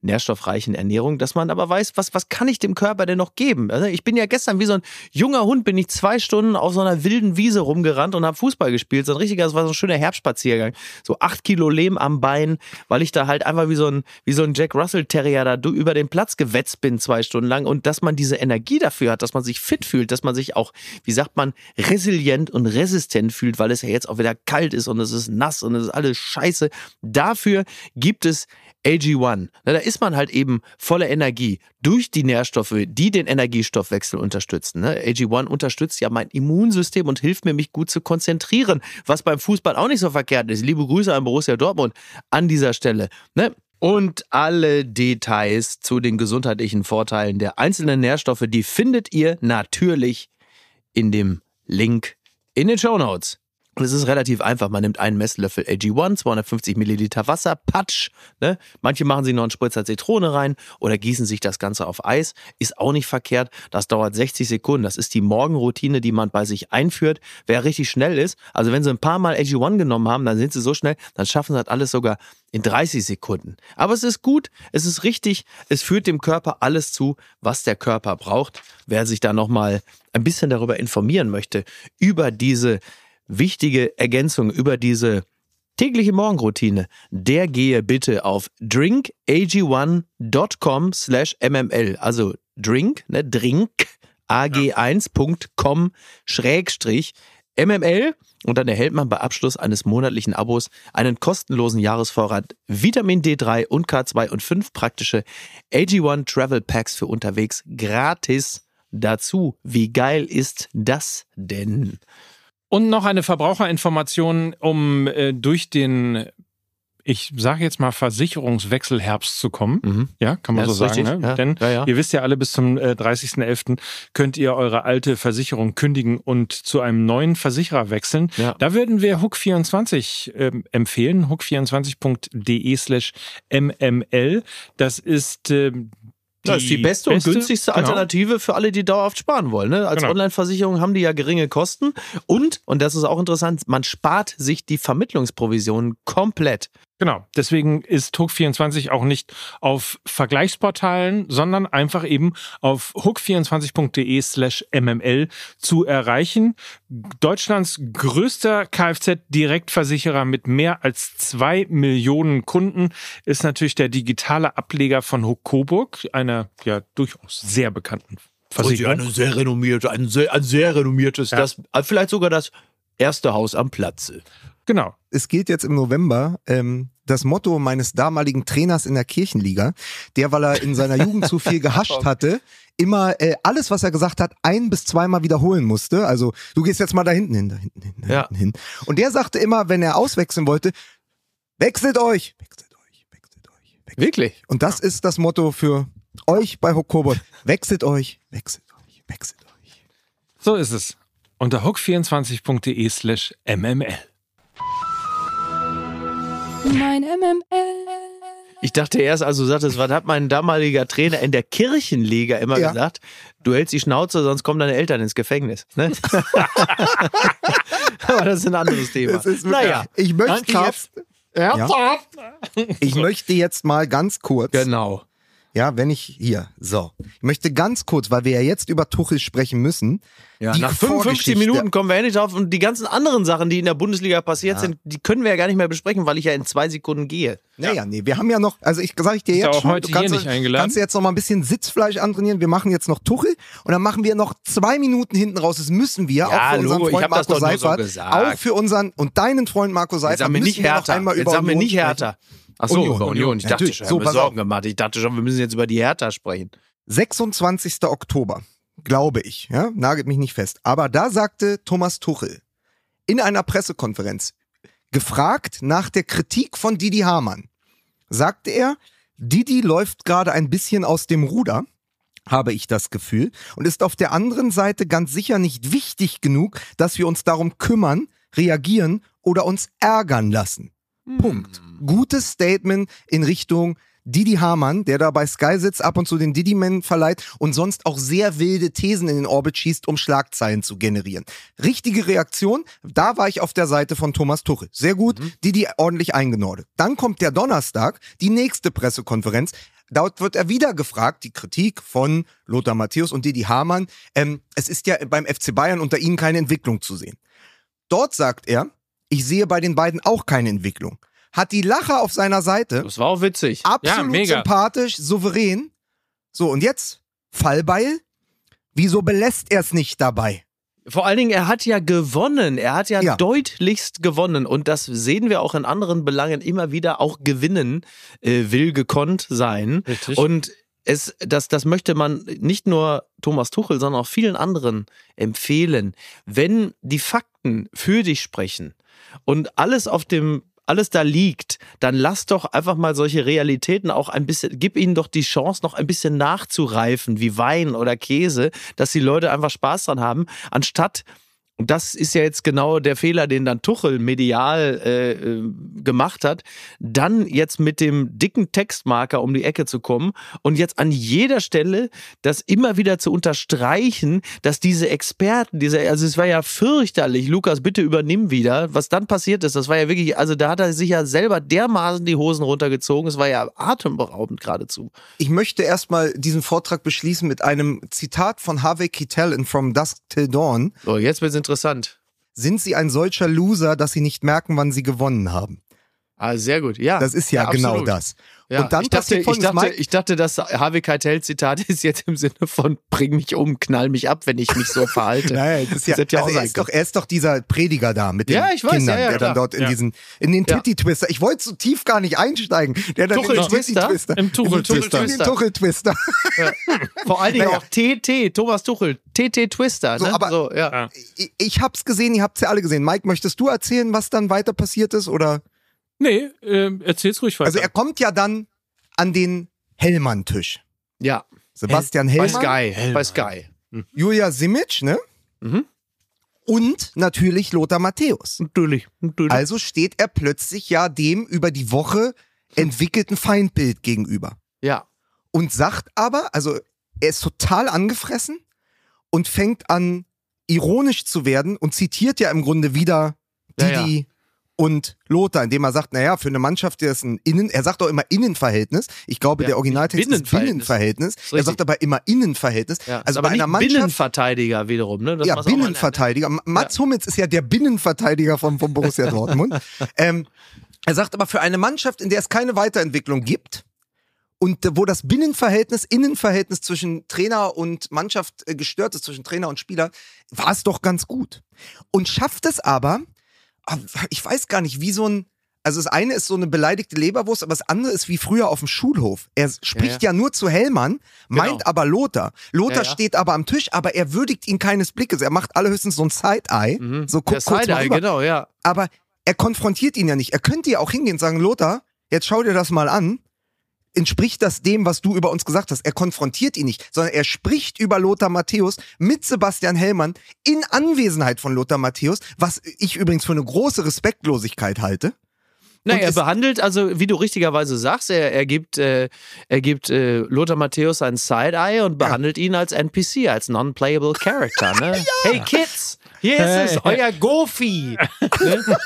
Speaker 3: nährstoffreichen Ernährung, dass man aber weiß, was, was kann ich dem Körper denn noch geben? Also ich bin ja gestern wie so ein junger Hund, bin ich zwei Stunden auf so einer wilden Wiese rumgerannt und habe Fußball gespielt. So ein richtiger, das war so ein schöner Herbstspaziergang. So acht Kilo Lehm am Bein, weil ich da halt einfach wie so ein, wie so ein Jack Russell Terrier da über den Platz gewetzt bin zwei Stunden lang und dass man diese Energie dafür hat, dass man sich fit fühlt, dass man sich auch, wie sagt man, resilient und resistent fühlt, weil es ja jetzt auch wieder kalt ist und es ist nass und es ist alles scheiße. Dafür gibt es AG1. Na, da ist man halt eben voller Energie durch die Nährstoffe, die den Energiestoffwechsel unterstützen. Ne? AG1 unterstützt ja mein Immunsystem und hilft mir, mich gut zu konzentrieren, was beim Fußball auch nicht so verkehrt ist. Liebe Grüße an Borussia Dortmund an dieser Stelle. Ne? Und alle Details zu den gesundheitlichen Vorteilen der einzelnen Nährstoffe, die findet ihr natürlich in dem Link in den Show Notes. Und es ist relativ einfach. Man nimmt einen Messlöffel AG1, 250 Milliliter Wasser, Patsch. Ne? Manche machen sich noch einen Spritzer Zitrone rein oder gießen sich das Ganze auf Eis. Ist auch nicht verkehrt. Das dauert 60 Sekunden. Das ist die Morgenroutine, die man bei sich einführt. Wer richtig schnell ist, also wenn sie ein paar Mal AG1 genommen haben, dann sind sie so schnell, dann schaffen sie das alles sogar in 30 Sekunden. Aber es ist gut, es ist richtig, es führt dem Körper alles zu, was der Körper braucht. Wer sich da nochmal ein bisschen darüber informieren möchte, über diese wichtige Ergänzung über diese tägliche Morgenroutine, der gehe bitte auf drinkag1.com slash mml, also drink, ne, drink, ag1.com schrägstrich mml und dann erhält man bei Abschluss eines monatlichen Abos einen kostenlosen Jahresvorrat Vitamin D3 und K2 und fünf praktische AG1 Travel Packs für unterwegs gratis dazu. Wie geil ist das denn?
Speaker 2: Und noch eine Verbraucherinformation, um äh, durch den ich sage jetzt mal Versicherungswechselherbst zu kommen. Mhm. Ja, kann man ja, so sagen. Ne? Ja. Denn ja, ja. ihr wisst ja alle, bis zum äh, 30.11. könnt ihr eure alte Versicherung kündigen und zu einem neuen Versicherer wechseln. Da würden wir Hook24 äh, empfehlen, hook24.de slash mml. Das ist äh,
Speaker 3: das ist die beste, beste und günstigste genau. Alternative für alle, die dauerhaft sparen wollen. Ne? Als genau. Online-Versicherung haben die ja geringe Kosten und, und das ist auch interessant, man spart sich die Vermittlungsprovisionen komplett.
Speaker 2: Genau, deswegen ist Hook24 auch nicht auf Vergleichsportalen, sondern einfach eben auf hook24.de slash mml zu erreichen. Deutschlands größter Kfz-Direktversicherer mit mehr als zwei Millionen Kunden ist natürlich der digitale Ableger von Hook Coburg, einer ja durchaus sehr bekannten Versicherung.
Speaker 3: Und eine sehr renommierte, ein sehr, ein sehr renommiertes, ja. das, vielleicht sogar das erste Haus am Platze.
Speaker 1: Genau. Es gilt jetzt im November ähm, das Motto meines damaligen Trainers in der Kirchenliga, der, weil er in seiner Jugend zu viel gehascht hatte, immer äh, alles, was er gesagt hat, ein bis zweimal wiederholen musste. Also du gehst jetzt mal da hinten hin, da hinten hin, da ja. hinten hin. Und der sagte immer, wenn er auswechseln wollte, wechselt euch, wechselt euch, wechselt euch. Wechselt
Speaker 3: Wirklich?
Speaker 1: Euch. Und das ist das Motto für euch bei Hookobot. Wechselt euch, wechselt euch, wechselt euch.
Speaker 2: So ist es. Unter hook24.de slash mml.
Speaker 4: Mein MML.
Speaker 3: Ich dachte erst, also du sagtest, was hat mein damaliger Trainer in der Kirchenliga immer ja. gesagt? Du hältst die Schnauze, sonst kommen deine Eltern ins Gefängnis. Ne? Aber das ist ein anderes Thema.
Speaker 1: naja, ich möchte jetzt, ja, ich möchte jetzt mal ganz kurz
Speaker 3: genau.
Speaker 1: Ja, wenn ich hier, so. Ich möchte ganz kurz, weil wir ja jetzt über Tuchel sprechen müssen.
Speaker 3: Ja, nach 55 Minuten kommen wir endlich drauf und die ganzen anderen Sachen, die in der Bundesliga passiert ja. sind, die können wir ja gar nicht mehr besprechen, weil ich ja in zwei Sekunden gehe.
Speaker 1: Naja, ja. nee, wir haben ja noch, also ich sage ich dir jetzt
Speaker 2: schon, du
Speaker 1: kannst,
Speaker 2: nicht eingeladen.
Speaker 1: kannst jetzt noch mal ein bisschen Sitzfleisch antrainieren. Wir machen jetzt noch Tuchel und dann machen wir noch zwei Minuten hinten raus. Das müssen wir, ja, auch für unseren Logo, Freund Marco Seifert, so auch für unseren und deinen Freund Marco Seifert. Jetzt
Speaker 3: sag mir nicht härter. Jetzt sag mir nicht härter. Ach so, Union. Union. Ich dachte
Speaker 1: Natürlich.
Speaker 3: schon, so, mir Sorgen gemacht. Ich dachte schon, wir müssen jetzt über die Hertha sprechen.
Speaker 1: 26. Oktober, glaube ich, ja, nagelt mich nicht fest. Aber da sagte Thomas Tuchel in einer Pressekonferenz, gefragt nach der Kritik von Didi Hamann, sagte er, Didi läuft gerade ein bisschen aus dem Ruder, habe ich das Gefühl, und ist auf der anderen Seite ganz sicher nicht wichtig genug, dass wir uns darum kümmern, reagieren oder uns ärgern lassen. Punkt. Gutes Statement in Richtung Didi Hamann, der da bei Sky sitzt, ab und zu den Didi-Man verleiht und sonst auch sehr wilde Thesen in den Orbit schießt, um Schlagzeilen zu generieren. Richtige Reaktion, da war ich auf der Seite von Thomas Tuchel. Sehr gut, mhm. Didi ordentlich eingenordet. Dann kommt der Donnerstag, die nächste Pressekonferenz. Dort wird er wieder gefragt, die Kritik von Lothar Matthäus und Didi Hamann. Ähm, es ist ja beim FC Bayern unter ihnen keine Entwicklung zu sehen. Dort sagt er, ich sehe bei den beiden auch keine Entwicklung. Hat die Lacher auf seiner Seite.
Speaker 3: Das war auch witzig.
Speaker 1: Absolut ja, sympathisch, souverän. So, und jetzt Fallbeil. Wieso belässt er es nicht dabei?
Speaker 3: Vor allen Dingen, er hat ja gewonnen. Er hat ja, ja, deutlichst gewonnen. Und das sehen wir auch in anderen Belangen immer wieder. Auch gewinnen äh, will gekonnt sein. Richtig. Und es, das, das möchte man nicht nur Thomas Tuchel, sondern auch vielen anderen empfehlen. Wenn die Fakten für dich sprechen und alles auf dem alles da liegt, dann lass doch einfach mal solche Realitäten auch ein bisschen, gib ihnen doch die Chance, noch ein bisschen nachzureifen, wie Wein oder Käse, dass die Leute einfach Spaß dran haben, anstatt und das ist ja jetzt genau der Fehler, den dann Tuchel medial äh, äh, gemacht hat, dann jetzt mit dem dicken Textmarker um die Ecke zu kommen und jetzt an jeder Stelle das immer wieder zu unterstreichen, dass diese Experten, diese, also es war ja fürchterlich, Lukas, bitte übernimm wieder, was dann passiert ist, das war ja wirklich, also da hat er sich ja selber dermaßen die Hosen runtergezogen, es war ja atemberaubend geradezu.
Speaker 1: Ich möchte erstmal diesen Vortrag beschließen mit einem Zitat von Harvey Keitel in From Dusk Till Dawn.
Speaker 3: So, jetzt wird's interessant.
Speaker 1: Sind sie ein solcher Loser, dass sie nicht merken, wann sie gewonnen haben?
Speaker 3: Ah, sehr gut, ja.
Speaker 1: Das ist ja, ja genau das.
Speaker 3: Ja, und dann ich dachte, ich dachte, ich dachte, das Harvey Keitel Zitat ist jetzt im Sinne von bring mich um, knall mich ab, wenn ich mich so verhalte.
Speaker 1: naja, das ist ja, das ja also er, ist doch, er ist doch dieser Prediger da mit den ja, ich weiß, Kindern, ja, der dann dort in diesen, in den Titty Twister. Ich wollte so tief gar nicht einsteigen. Der dann
Speaker 3: Tuchel in den Titty Twister. Im Tuchel Twister.
Speaker 1: In den Tuchel Twister.
Speaker 3: Vor allen Dingen naja. auch TT, Thomas Tuchel, TT Twister.
Speaker 1: So,
Speaker 3: ne?
Speaker 1: aber
Speaker 3: so,
Speaker 1: ja. ich, ich hab's gesehen, ihr habt's ja alle gesehen. Mike, möchtest du erzählen, was dann weiter passiert ist oder?
Speaker 2: Nee, äh, erzähl's ruhig weiter.
Speaker 1: Also er kommt ja dann an den Hellmann-Tisch.
Speaker 3: Ja.
Speaker 1: Sebastian Hellmann.
Speaker 3: Bei Sky. Hellmann. Bei Sky.
Speaker 1: Mhm. Julia Simic, ne? Mhm. Und natürlich Lothar Matthäus.
Speaker 3: Natürlich. natürlich.
Speaker 1: Also steht er plötzlich ja dem über die Woche entwickelten Feindbild gegenüber.
Speaker 3: Ja.
Speaker 1: Und sagt aber, also er ist total angefressen und fängt an ironisch zu werden und zitiert ja im Grunde wieder Didi, ja, ja und Lothar, indem er sagt, naja, für eine Mannschaft, der ist ein Innen, er sagt auch immer Innenverhältnis. Ich glaube, ja, der Originaltext ist Binnenverhältnis. Er sagt aber immer Innenverhältnis.
Speaker 3: Ja, also bei einer Mannschaft. Binnenverteidiger wiederum, ne?
Speaker 1: Das ja, Binnenverteidiger. Mats ja. Hummels ist ja der Binnenverteidiger vom, vom Borussia Dortmund. ähm, er sagt aber für eine Mannschaft, in der es keine Weiterentwicklung gibt, und wo das Binnenverhältnis, Innenverhältnis zwischen Trainer und Mannschaft äh, gestört ist, zwischen Trainer und Spieler, war es doch ganz gut. Und schafft es aber, ich weiß gar nicht, wie so ein, also das eine ist so eine beleidigte Leberwurst, aber das andere ist wie früher auf dem Schulhof. Er spricht ja, ja. ja nur zu Hellmann, meint genau. aber Lothar. Lothar ja, steht aber am Tisch, aber er würdigt ihn keines Blickes. Er macht allerhöchstens so ein Side-Eye. Mhm. So guckt kurz Side-Eye,
Speaker 3: genau, ja.
Speaker 1: Aber er konfrontiert ihn ja nicht. Er könnte ja auch hingehen und sagen, Lothar, jetzt schau dir das mal an entspricht das dem, was du über uns gesagt hast. Er konfrontiert ihn nicht, sondern er spricht über Lothar Matthäus mit Sebastian Hellmann in Anwesenheit von Lothar Matthäus, was ich übrigens für eine große Respektlosigkeit halte.
Speaker 3: Nein, er behandelt, also wie du richtigerweise sagst, er, er gibt, äh, er gibt äh, Lothar Matthäus ein Side-Eye und behandelt ja. ihn als NPC, als Non-Playable Character. Ne? ja. Hey Kids, hier ist es, euer Goofy. ne?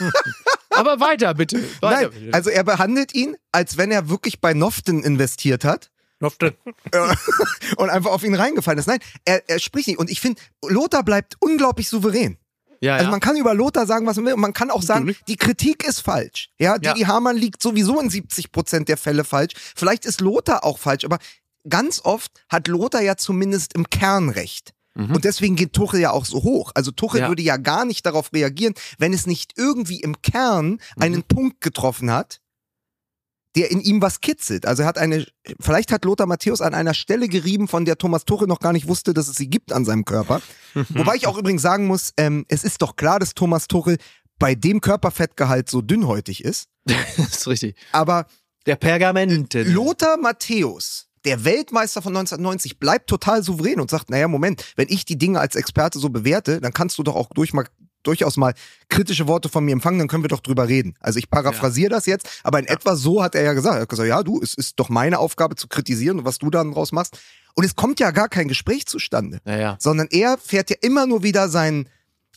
Speaker 3: Aber weiter bitte. Weiter,
Speaker 1: Nein, bitte. also er behandelt ihn, als wenn er wirklich bei Noften investiert hat.
Speaker 3: Noften.
Speaker 1: und einfach auf ihn reingefallen ist. Nein, er, er spricht nicht. Und ich finde, Lothar bleibt unglaublich souverän. Ja, also ja. man kann über Lothar sagen, was man will, und man kann auch sagen, die Kritik ist falsch. Ja, Didi ja. Hamann liegt sowieso in 70 Prozent der Fälle falsch. Vielleicht ist Lothar auch falsch, aber ganz oft hat Lothar ja zumindest im Kern recht. Mhm. Und deswegen geht Tuchel ja auch so hoch. Also Tuchel ja. würde ja gar nicht darauf reagieren, wenn es nicht irgendwie im Kern einen mhm. Punkt getroffen hat, der in ihm was kitzelt. Also er hat eine, vielleicht hat Lothar Matthäus an einer Stelle gerieben, von der Thomas Tuchel noch gar nicht wusste, dass es sie gibt an seinem Körper. Wobei ich auch übrigens sagen muss, ähm, es ist doch klar, dass Thomas Tuchel bei dem Körperfettgehalt so dünnhäutig ist.
Speaker 3: das ist richtig.
Speaker 1: Aber
Speaker 3: der Pergamente.
Speaker 1: Lothar Matthäus der Weltmeister von 1990 bleibt total souverän und sagt, naja, Moment, wenn ich die Dinge als Experte so bewerte, dann kannst du doch auch durch mal, durchaus mal kritische Worte von mir empfangen, dann können wir doch drüber reden. Also ich paraphrasiere ja. das jetzt, aber in ja. etwa so hat er ja gesagt. Er hat gesagt, ja, du, es ist doch meine Aufgabe zu kritisieren und was du dann draus machst. Und es kommt ja gar kein Gespräch zustande,
Speaker 3: ja,
Speaker 1: sondern er fährt ja immer nur wieder seinen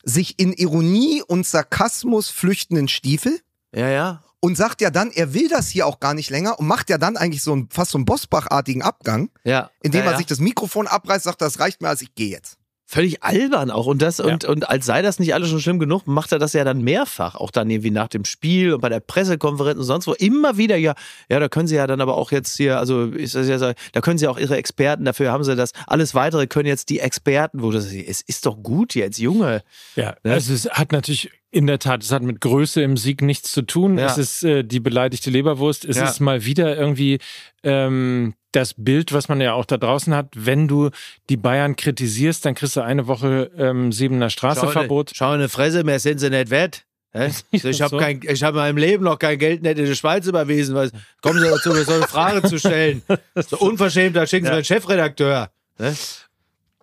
Speaker 1: sich in Ironie und Sarkasmus flüchtenden Stiefel.
Speaker 3: Ja, ja
Speaker 1: und sagt ja dann, er will das hier auch gar nicht länger und macht ja dann eigentlich so einen, fast so einen Bosbach-artigen Abgang,
Speaker 3: ja.
Speaker 1: indem
Speaker 3: ja,
Speaker 1: er sich das Mikrofon abreißt, sagt, das reicht mir, als ich gehe jetzt.
Speaker 3: Völlig albern auch. Und das, ja. und, und als sei das nicht alles schon schlimm genug, macht er das ja dann mehrfach. Auch dann irgendwie nach dem Spiel und bei der Pressekonferenz und sonst wo. Immer wieder, ja, ja, da können sie ja dann aber auch jetzt hier, also ist das ja so, da können sie auch ihre Experten, dafür haben sie das. Alles weitere können jetzt die Experten, wo das, es ist doch gut jetzt, Junge.
Speaker 2: Ja, ne? also es hat natürlich in der Tat, es hat mit Größe im Sieg nichts zu tun. Ja. Es ist äh, die beleidigte Leberwurst. Es ja. ist mal wieder irgendwie ähm, das Bild, was man ja auch da draußen hat. Wenn du die Bayern kritisierst, dann kriegst du eine Woche ähm, Siebener Straßeverbot.
Speaker 3: Schau, schau eine Fresse, mehr sind sie nicht wert. Ich habe kein, ich habe in meinem Leben noch kein Geld nicht in die Schweiz überwiesen. Was, kommen Sie dazu, mir so eine Frage zu stellen. So unverschämt, da schicken Sie ja. meinen Chefredakteur. Ne?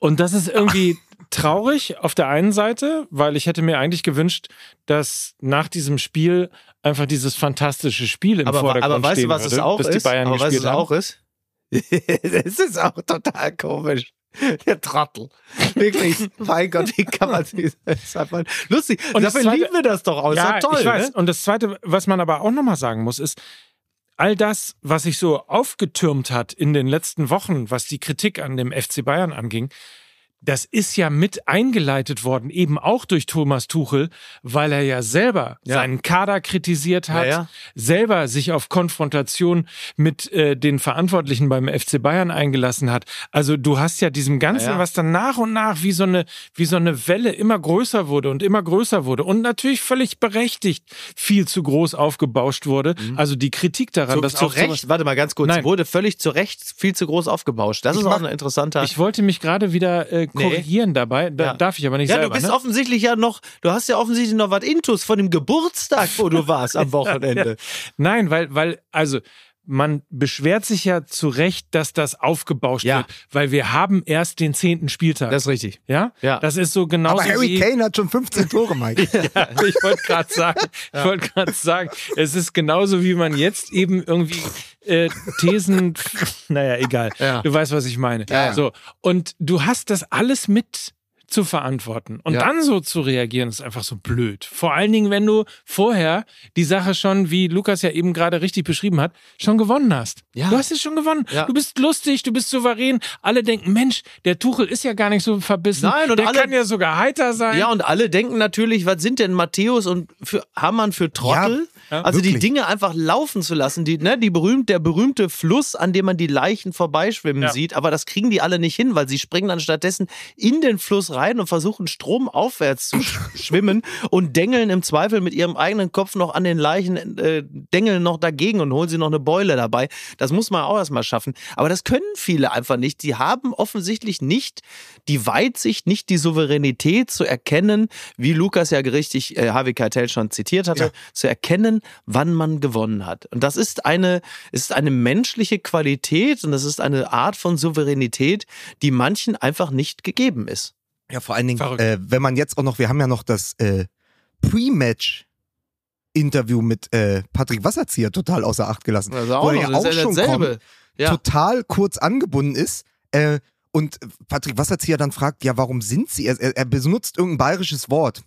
Speaker 2: Und das ist irgendwie traurig auf der einen Seite, weil ich hätte mir eigentlich gewünscht, dass nach diesem Spiel einfach dieses fantastische Spiel im
Speaker 3: aber,
Speaker 2: Vordergrund
Speaker 3: aber weißt
Speaker 2: du,
Speaker 3: was
Speaker 2: würde,
Speaker 3: es auch ist?
Speaker 2: aber weißt du, was es
Speaker 3: auch ist? das ist auch total komisch. Der Trottel. Wirklich. mein Gott, wie kann man das einfach lustig. Und dafür zweite, lieben wir das doch aus. Ja, toll,
Speaker 2: ich weiß.
Speaker 3: Ne?
Speaker 2: Und das zweite, was man aber auch nochmal sagen muss, ist, all das, was sich so aufgetürmt hat in den letzten Wochen, was die Kritik an dem FC Bayern anging, das ist ja mit eingeleitet worden, eben auch durch Thomas Tuchel, weil er ja selber ja. seinen Kader kritisiert hat, ja, ja. selber sich auf Konfrontation mit äh, den Verantwortlichen beim FC Bayern eingelassen hat. Also du hast ja diesem Ganzen, was dann nach und nach wie so eine wie so eine Welle immer größer wurde und immer größer wurde und natürlich völlig berechtigt viel zu groß aufgebauscht wurde. Mhm. Also die Kritik daran,
Speaker 3: zu,
Speaker 2: dass
Speaker 3: zu Recht, warte mal ganz kurz, Nein. wurde völlig zu Recht viel zu groß aufgebauscht. Das ich ist auch ein interessanter.
Speaker 2: Ich wollte mich gerade wieder äh, korrigieren nee. dabei. Da ja. darf ich aber nicht
Speaker 3: ja,
Speaker 2: selber.
Speaker 3: Ja, du bist
Speaker 2: ne?
Speaker 3: offensichtlich ja noch, du hast ja offensichtlich noch was Intus von dem Geburtstag, wo du warst am Wochenende. ja,
Speaker 2: Nein, weil, weil, also, man beschwert sich ja zu Recht, dass das aufgebauscht ja. wird, weil wir haben erst den zehnten Spieltag.
Speaker 3: Das ist richtig.
Speaker 2: Ja?
Speaker 3: Ja.
Speaker 2: Das ist so genauso
Speaker 1: Aber Harry
Speaker 2: wie,
Speaker 1: Kane hat schon 15 Tore, Mike.
Speaker 2: ja, ich wollte gerade sagen, ja. ich wollte gerade sagen, es ist genauso wie man jetzt eben irgendwie äh, Thesen, naja, egal. Ja. Du weißt, was ich meine.
Speaker 3: Ja.
Speaker 2: So. Und du hast das alles mit zu verantworten. Und ja. dann so zu reagieren, ist einfach so blöd. Vor allen Dingen, wenn du vorher die Sache schon, wie Lukas ja eben gerade richtig beschrieben hat, schon gewonnen hast. Ja. Du hast es schon gewonnen. Ja. Du bist lustig, du bist souverän. Alle denken, Mensch, der Tuchel ist ja gar nicht so verbissen.
Speaker 3: Nein, und
Speaker 2: der
Speaker 3: alle,
Speaker 2: kann ja sogar heiter sein.
Speaker 3: Ja, und alle denken natürlich, was sind denn Matthäus und für Hammann für Trottel? Ja, also wirklich. die Dinge einfach laufen zu lassen, die, ne, die berühmt, der berühmte Fluss, an dem man die Leichen vorbeischwimmen sieht, aber das kriegen die alle nicht hin, weil sie springen dann stattdessen in den Fluss rein und versuchen stromaufwärts zu schwimmen und dengeln im Zweifel mit ihrem eigenen Kopf noch an den Leichen, äh, dengeln noch dagegen und holen sie noch eine Beule dabei. Das muss man auch erstmal schaffen. Aber das können viele einfach nicht. Die haben offensichtlich nicht die Weitsicht, nicht die Souveränität zu erkennen, wie Lukas ja richtig äh, Harvey Keitel schon zitiert hatte, ja. zu erkennen, wann man gewonnen hat. Und das ist eine, ist eine menschliche Qualität und das ist eine Art von Souveränität, die manchen einfach nicht gegeben ist.
Speaker 1: Ja, vor allen Dingen, äh, wenn man jetzt auch noch, wir haben ja noch das äh, Pre-Match Interview mit äh, Patrick Wasserzieher total außer Acht gelassen.
Speaker 3: Also auch wo er ja auch schon kommt,
Speaker 1: ja. total kurz angebunden ist. Äh, und Patrick Wasserzieher dann fragt, ja, warum sind sie? Er, er, er benutzt irgendein bayerisches Wort.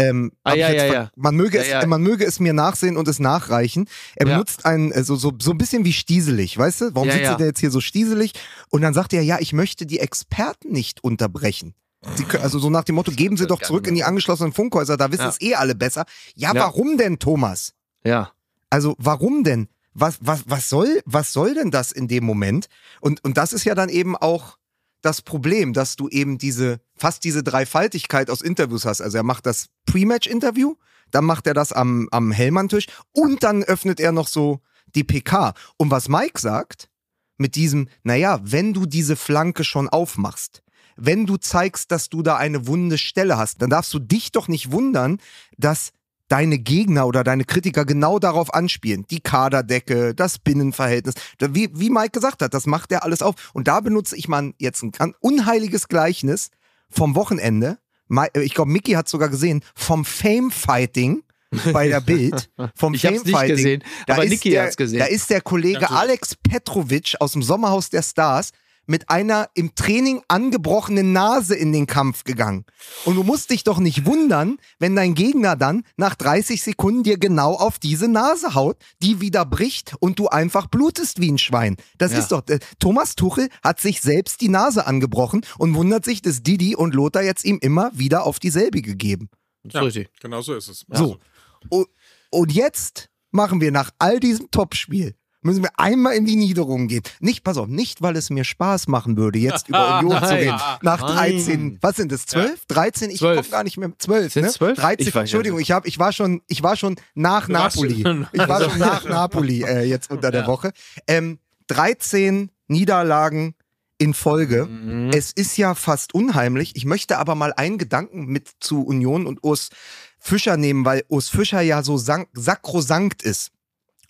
Speaker 1: Ähm,
Speaker 3: ah, ja, ja, ja.
Speaker 1: Man möge, ja, ja. Es, man möge es mir nachsehen und es nachreichen. Er benutzt einen, äh, so, so, so ein bisschen wie stieselig, weißt du? Warum ja, sitzt er jetzt hier so stieselig? Und dann sagt er, ja, ich möchte die Experten nicht unterbrechen. Sie, also so nach dem Motto, geben Sie doch zurück in die angeschlossenen Funkhäuser, da wissen es eh alle besser. Ja, ja, warum denn, Thomas?
Speaker 3: Ja.
Speaker 1: Also warum denn? Was, was, was, soll, was soll denn das in dem Moment? Und, und das ist ja dann eben auch das Problem, dass du eben diese, fast diese Dreifaltigkeit aus Interviews hast. Also er macht das Pre-Match-Interview, dann macht er das am, am Hellmann-Tisch und dann öffnet er noch so die PK. Und was Mike sagt, mit diesem, naja, wenn du diese Flanke schon aufmachst, wenn du zeigst, dass du da eine wunde Stelle hast, dann darfst du dich doch nicht wundern, dass deine Gegner oder deine Kritiker genau darauf anspielen. Die Kaderdecke, das Binnenverhältnis. Wie, wie Mike gesagt hat, das macht er alles auf. Und da benutze ich mal jetzt ein unheiliges Gleichnis vom Wochenende. Ich glaube, Mickey hat sogar gesehen, vom Fame-Fighting bei der Bild vom
Speaker 3: ich hab's nicht gesehen,
Speaker 1: da
Speaker 3: aber Niki hat's gesehen.
Speaker 1: Da ist der Kollege. Alex Petrovic aus dem Sommerhaus der Stars mit einer im Training angebrochenen Nase in den Kampf gegangen. Und du musst dich doch nicht wundern, wenn dein Gegner dann nach 30 Sekunden dir genau auf diese Nase haut, die wieder bricht und du einfach blutest wie ein Schwein. Das ja. ist doch, äh, Thomas Tuchel hat sich selbst die Nase angebrochen und wundert sich, dass Didi und Lothar jetzt ihm immer wieder auf dieselbe geben.
Speaker 2: Ja, genau so ist es.
Speaker 1: So. Und, und jetzt machen wir nach all diesem Topspiel müssen wir einmal in die Niederung gehen. Nicht, pass auf, nicht, weil es mir Spaß machen würde, jetzt über Union zu reden. Nach 13, was sind das, 12? Ja. 13? Ich komme gar nicht mehr, 12, ne? 12? 13, ich Entschuldigung, ich, hab, ich, war schon, ich war schon nach du Napoli. Schon, ich war schon nach Napoli äh, jetzt unter der Woche. Ähm, 13 Niederlagen in Folge. Mhm. Es ist ja fast unheimlich. Ich möchte aber mal einen Gedanken mit zu Union und Urs Fischer nehmen, weil Urs Fischer ja so sakrosankt ist.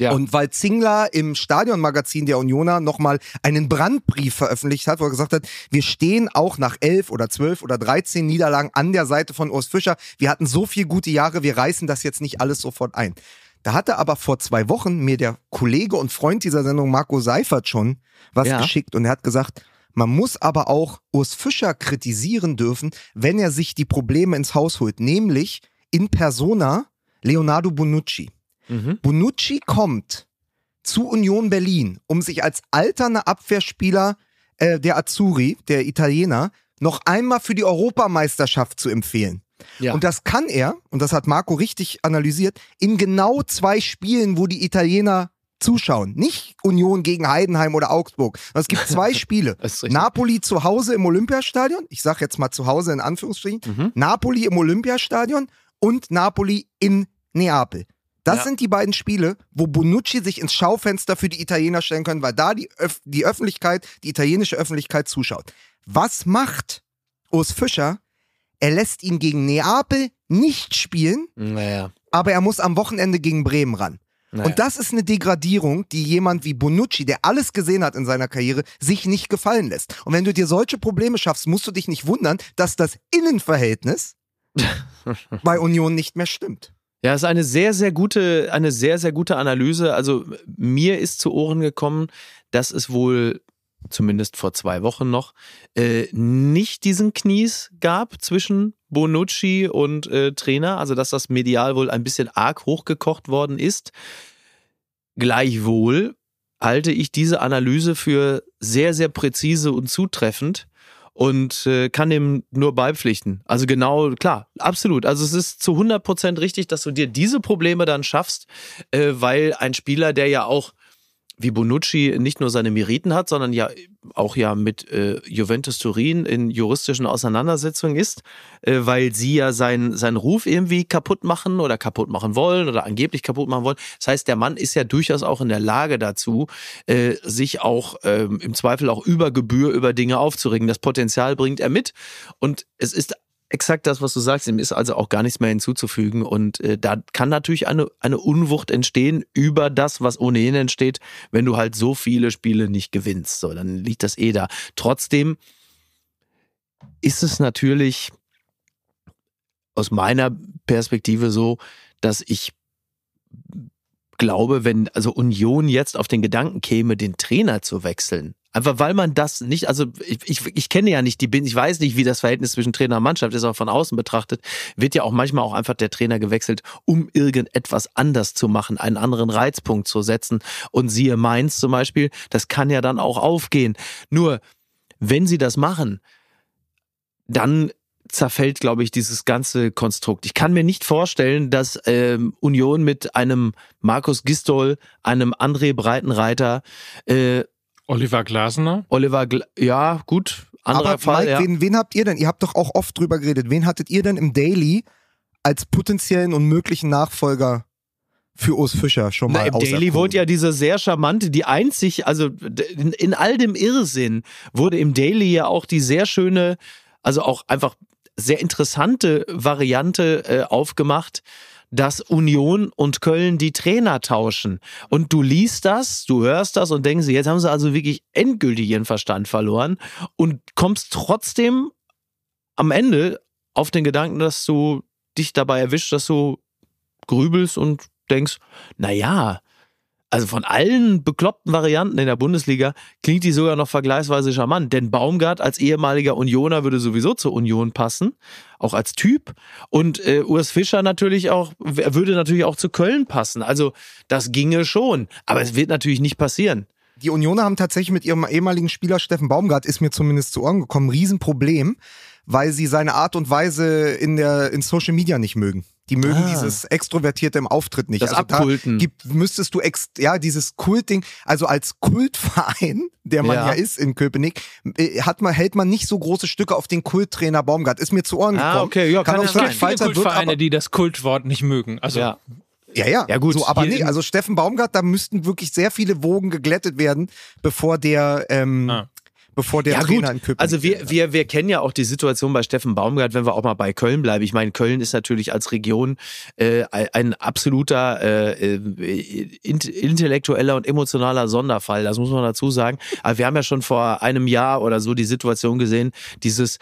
Speaker 1: Ja. Und weil Zingler im Stadionmagazin der Unioner nochmal einen Brandbrief veröffentlicht hat, wo er gesagt hat, wir stehen auch nach elf oder zwölf oder dreizehn Niederlagen an der Seite von Urs Fischer. Wir hatten so viele gute Jahre, wir reißen das jetzt nicht alles sofort ein. Da hatte aber vor zwei Wochen mir der Kollege und Freund dieser Sendung Marco Seifert schon was ja. geschickt und er hat gesagt, man muss aber auch Urs Fischer kritisieren dürfen, wenn er sich die Probleme ins Haus holt, nämlich in persona Leonardo Bonucci. Mhm. Bonucci kommt zu Union Berlin, um sich als alterner Abwehrspieler äh, der Azzurri, der Italiener, noch einmal für die Europameisterschaft zu empfehlen. Ja. Und das kann er, und das hat Marco richtig analysiert, in genau zwei Spielen, wo die Italiener zuschauen. Nicht Union gegen Heidenheim oder Augsburg. Es gibt zwei Spiele. Napoli zu Hause im Olympiastadion. Ich sage jetzt mal zu Hause in Anführungsstrichen. Mhm. Napoli im Olympiastadion und Napoli in Neapel. Das ja. sind die beiden Spiele, wo Bonucci sich ins Schaufenster für die Italiener stellen können, weil da die, Öf die Öffentlichkeit, die italienische Öffentlichkeit zuschaut. Was macht Urs Fischer? Er lässt ihn gegen Neapel nicht spielen,
Speaker 3: naja.
Speaker 1: aber er muss am Wochenende gegen Bremen ran. Naja. Und das ist eine Degradierung, die jemand wie Bonucci, der alles gesehen hat in seiner Karriere, sich nicht gefallen lässt. Und wenn du dir solche Probleme schaffst, musst du dich nicht wundern, dass das Innenverhältnis bei Union nicht mehr stimmt.
Speaker 3: Ja, es ist eine sehr, sehr gute, eine sehr, sehr gute Analyse. Also mir ist zu Ohren gekommen, dass es wohl zumindest vor zwei Wochen noch, äh, nicht diesen Knies gab zwischen Bonucci und äh, Trainer, also dass das medial wohl ein bisschen arg hochgekocht worden ist. Gleichwohl halte ich diese Analyse für sehr, sehr präzise und zutreffend und äh, kann dem nur beipflichten. Also genau, klar, absolut. Also es ist zu 100 Prozent richtig, dass du dir diese Probleme dann schaffst, äh, weil ein Spieler, der ja auch wie Bonucci nicht nur seine Meriten hat, sondern ja auch ja mit äh, Juventus Turin in juristischen Auseinandersetzungen ist, äh, weil sie ja seinen sein Ruf irgendwie kaputt machen oder kaputt machen wollen oder angeblich kaputt machen wollen. Das heißt, der Mann ist ja durchaus auch in der Lage dazu, äh, sich auch ähm, im Zweifel auch über Gebühr über Dinge aufzuregen. Das Potenzial bringt er mit und es ist exakt das, was du sagst. Ihm ist also auch gar nichts mehr hinzuzufügen. Und äh, da kann natürlich eine, eine Unwucht entstehen über das, was ohnehin entsteht, wenn du halt so viele Spiele nicht gewinnst. So, dann liegt das eh da. Trotzdem ist es natürlich aus meiner Perspektive so, dass ich glaube, wenn also Union jetzt auf den Gedanken käme, den Trainer zu wechseln, Einfach weil man das nicht, also ich, ich, ich kenne ja nicht die ich weiß nicht, wie das Verhältnis zwischen Trainer und Mannschaft ist, aber von außen betrachtet, wird ja auch manchmal auch einfach der Trainer gewechselt, um irgendetwas anders zu machen, einen anderen Reizpunkt zu setzen. Und siehe Mainz zum Beispiel, das kann ja dann auch aufgehen. Nur, wenn sie das machen, dann zerfällt, glaube ich, dieses ganze Konstrukt. Ich kann mir nicht vorstellen, dass ähm, Union mit einem Markus Gistol, einem André Breitenreiter äh,
Speaker 2: Oliver Glasner?
Speaker 3: Oliver, Gla ja, gut. Anderer
Speaker 1: Aber
Speaker 3: Fall.
Speaker 1: Mike,
Speaker 3: ja.
Speaker 1: wen, wen habt ihr denn? Ihr habt doch auch oft drüber geredet. Wen hattet ihr denn im Daily als potenziellen und möglichen Nachfolger für Urs Fischer schon mal
Speaker 3: Na, Im Daily wurde ja diese sehr charmante, die einzig, also in, in all dem Irrsinn wurde im Daily ja auch die sehr schöne, also auch einfach sehr interessante Variante äh, aufgemacht, dass Union und Köln die Trainer tauschen. Und du liest das, du hörst das und denkst, jetzt haben sie also wirklich endgültig ihren Verstand verloren und kommst trotzdem am Ende auf den Gedanken, dass du dich dabei erwischt, dass du grübelst und denkst, na ja, also von allen bekloppten Varianten in der Bundesliga klingt die sogar noch vergleichsweise charmant. Denn Baumgart als ehemaliger Unioner würde sowieso zur Union passen, auch als Typ. Und äh, Urs Fischer natürlich auch, würde natürlich auch zu Köln passen. Also das ginge schon. Aber es wird natürlich nicht passieren.
Speaker 1: Die Unioner haben tatsächlich mit ihrem ehemaligen Spieler Steffen Baumgart, ist mir zumindest zu Ohren gekommen, ein Riesenproblem, weil sie seine Art und Weise in der in Social Media nicht mögen. Die mögen ah. dieses Extrovertierte im Auftritt nicht.
Speaker 3: Das also Abkulten.
Speaker 1: Da gibt, müsstest du ex, ja dieses Kultding, also als Kultverein, der man ja, ja ist in Köpenick, äh, hat man hält man nicht so große Stücke auf den Kulttrainer Baumgart. Ist mir zu Ohren ah, gekommen.
Speaker 2: Okay, ja, kann, kann auch sein. Kultvereine, die das Kultwort nicht mögen. Also
Speaker 1: ja. Ja, ja. Ja, gut. So, aber nee, also Steffen Baumgart, da müssten wirklich sehr viele Wogen geglättet werden, bevor der, ähm, ah bevor der ja, Trainer gut. in Köpenick
Speaker 3: Also wir, wir, wir kennen ja auch die Situation bei Steffen Baumgart, wenn wir auch mal bei Köln bleiben. Ich meine, Köln ist natürlich als Region äh, ein absoluter äh, äh intellektueller und emotionaler Sonderfall. Das muss man dazu sagen. Aber wir haben ja schon vor einem Jahr oder so die Situation gesehen, dieses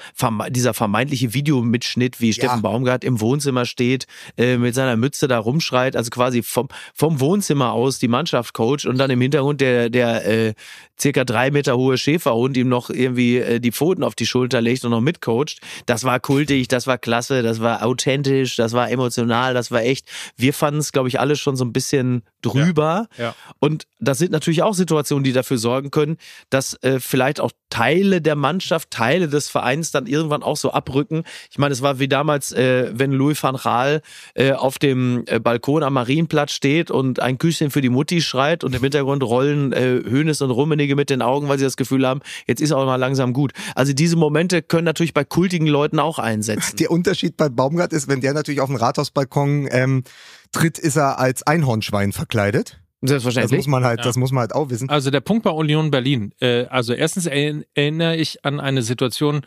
Speaker 3: dieser vermeintliche Videomitschnitt, wie Steffen Baumgart im Wohnzimmer steht, äh, mit seiner Mütze da rumschreit, also quasi vom, vom Wohnzimmer aus die Mannschaft coach und dann im Hintergrund der, der äh, circa drei Meter hohe Schäferhund ihm noch irgendwie äh, die Pfoten auf die Schulter legt und noch mitcoacht. Das war kultig, das war klasse, das war authentisch, das war emotional, das war echt. Wir fanden es, glaube ich, alle schon so ein bisschen drüber. Ja, ja. Und das sind natürlich auch Situationen, die dafür sorgen können, dass äh, vielleicht auch Teile der Mannschaft, Teile des Vereins dann irgendwann auch so abrücken. Ich meine, es war wie damals, äh, wenn Louis van Gaal äh, auf dem äh, Balkon am Marienplatz steht und ein Küsschen für die Mutti schreit und im Hintergrund rollen äh, Hönes und Rummenigge mit den Augen, weil sie das Gefühl haben, jetzt ist auch mal langsam gut. Also diese Momente können natürlich bei kultigen Leuten auch einsetzen.
Speaker 1: Der Unterschied bei Baumgart ist, wenn der natürlich auf dem Rathausbalkon ähm, tritt, ist er als Einhornschwein verkleidet.
Speaker 3: Selbstverständlich.
Speaker 1: Das muss man halt, ja. das muss man halt auch wissen.
Speaker 2: Also der Punkt bei Union Berlin. Äh, also erstens erinnere ich an eine Situation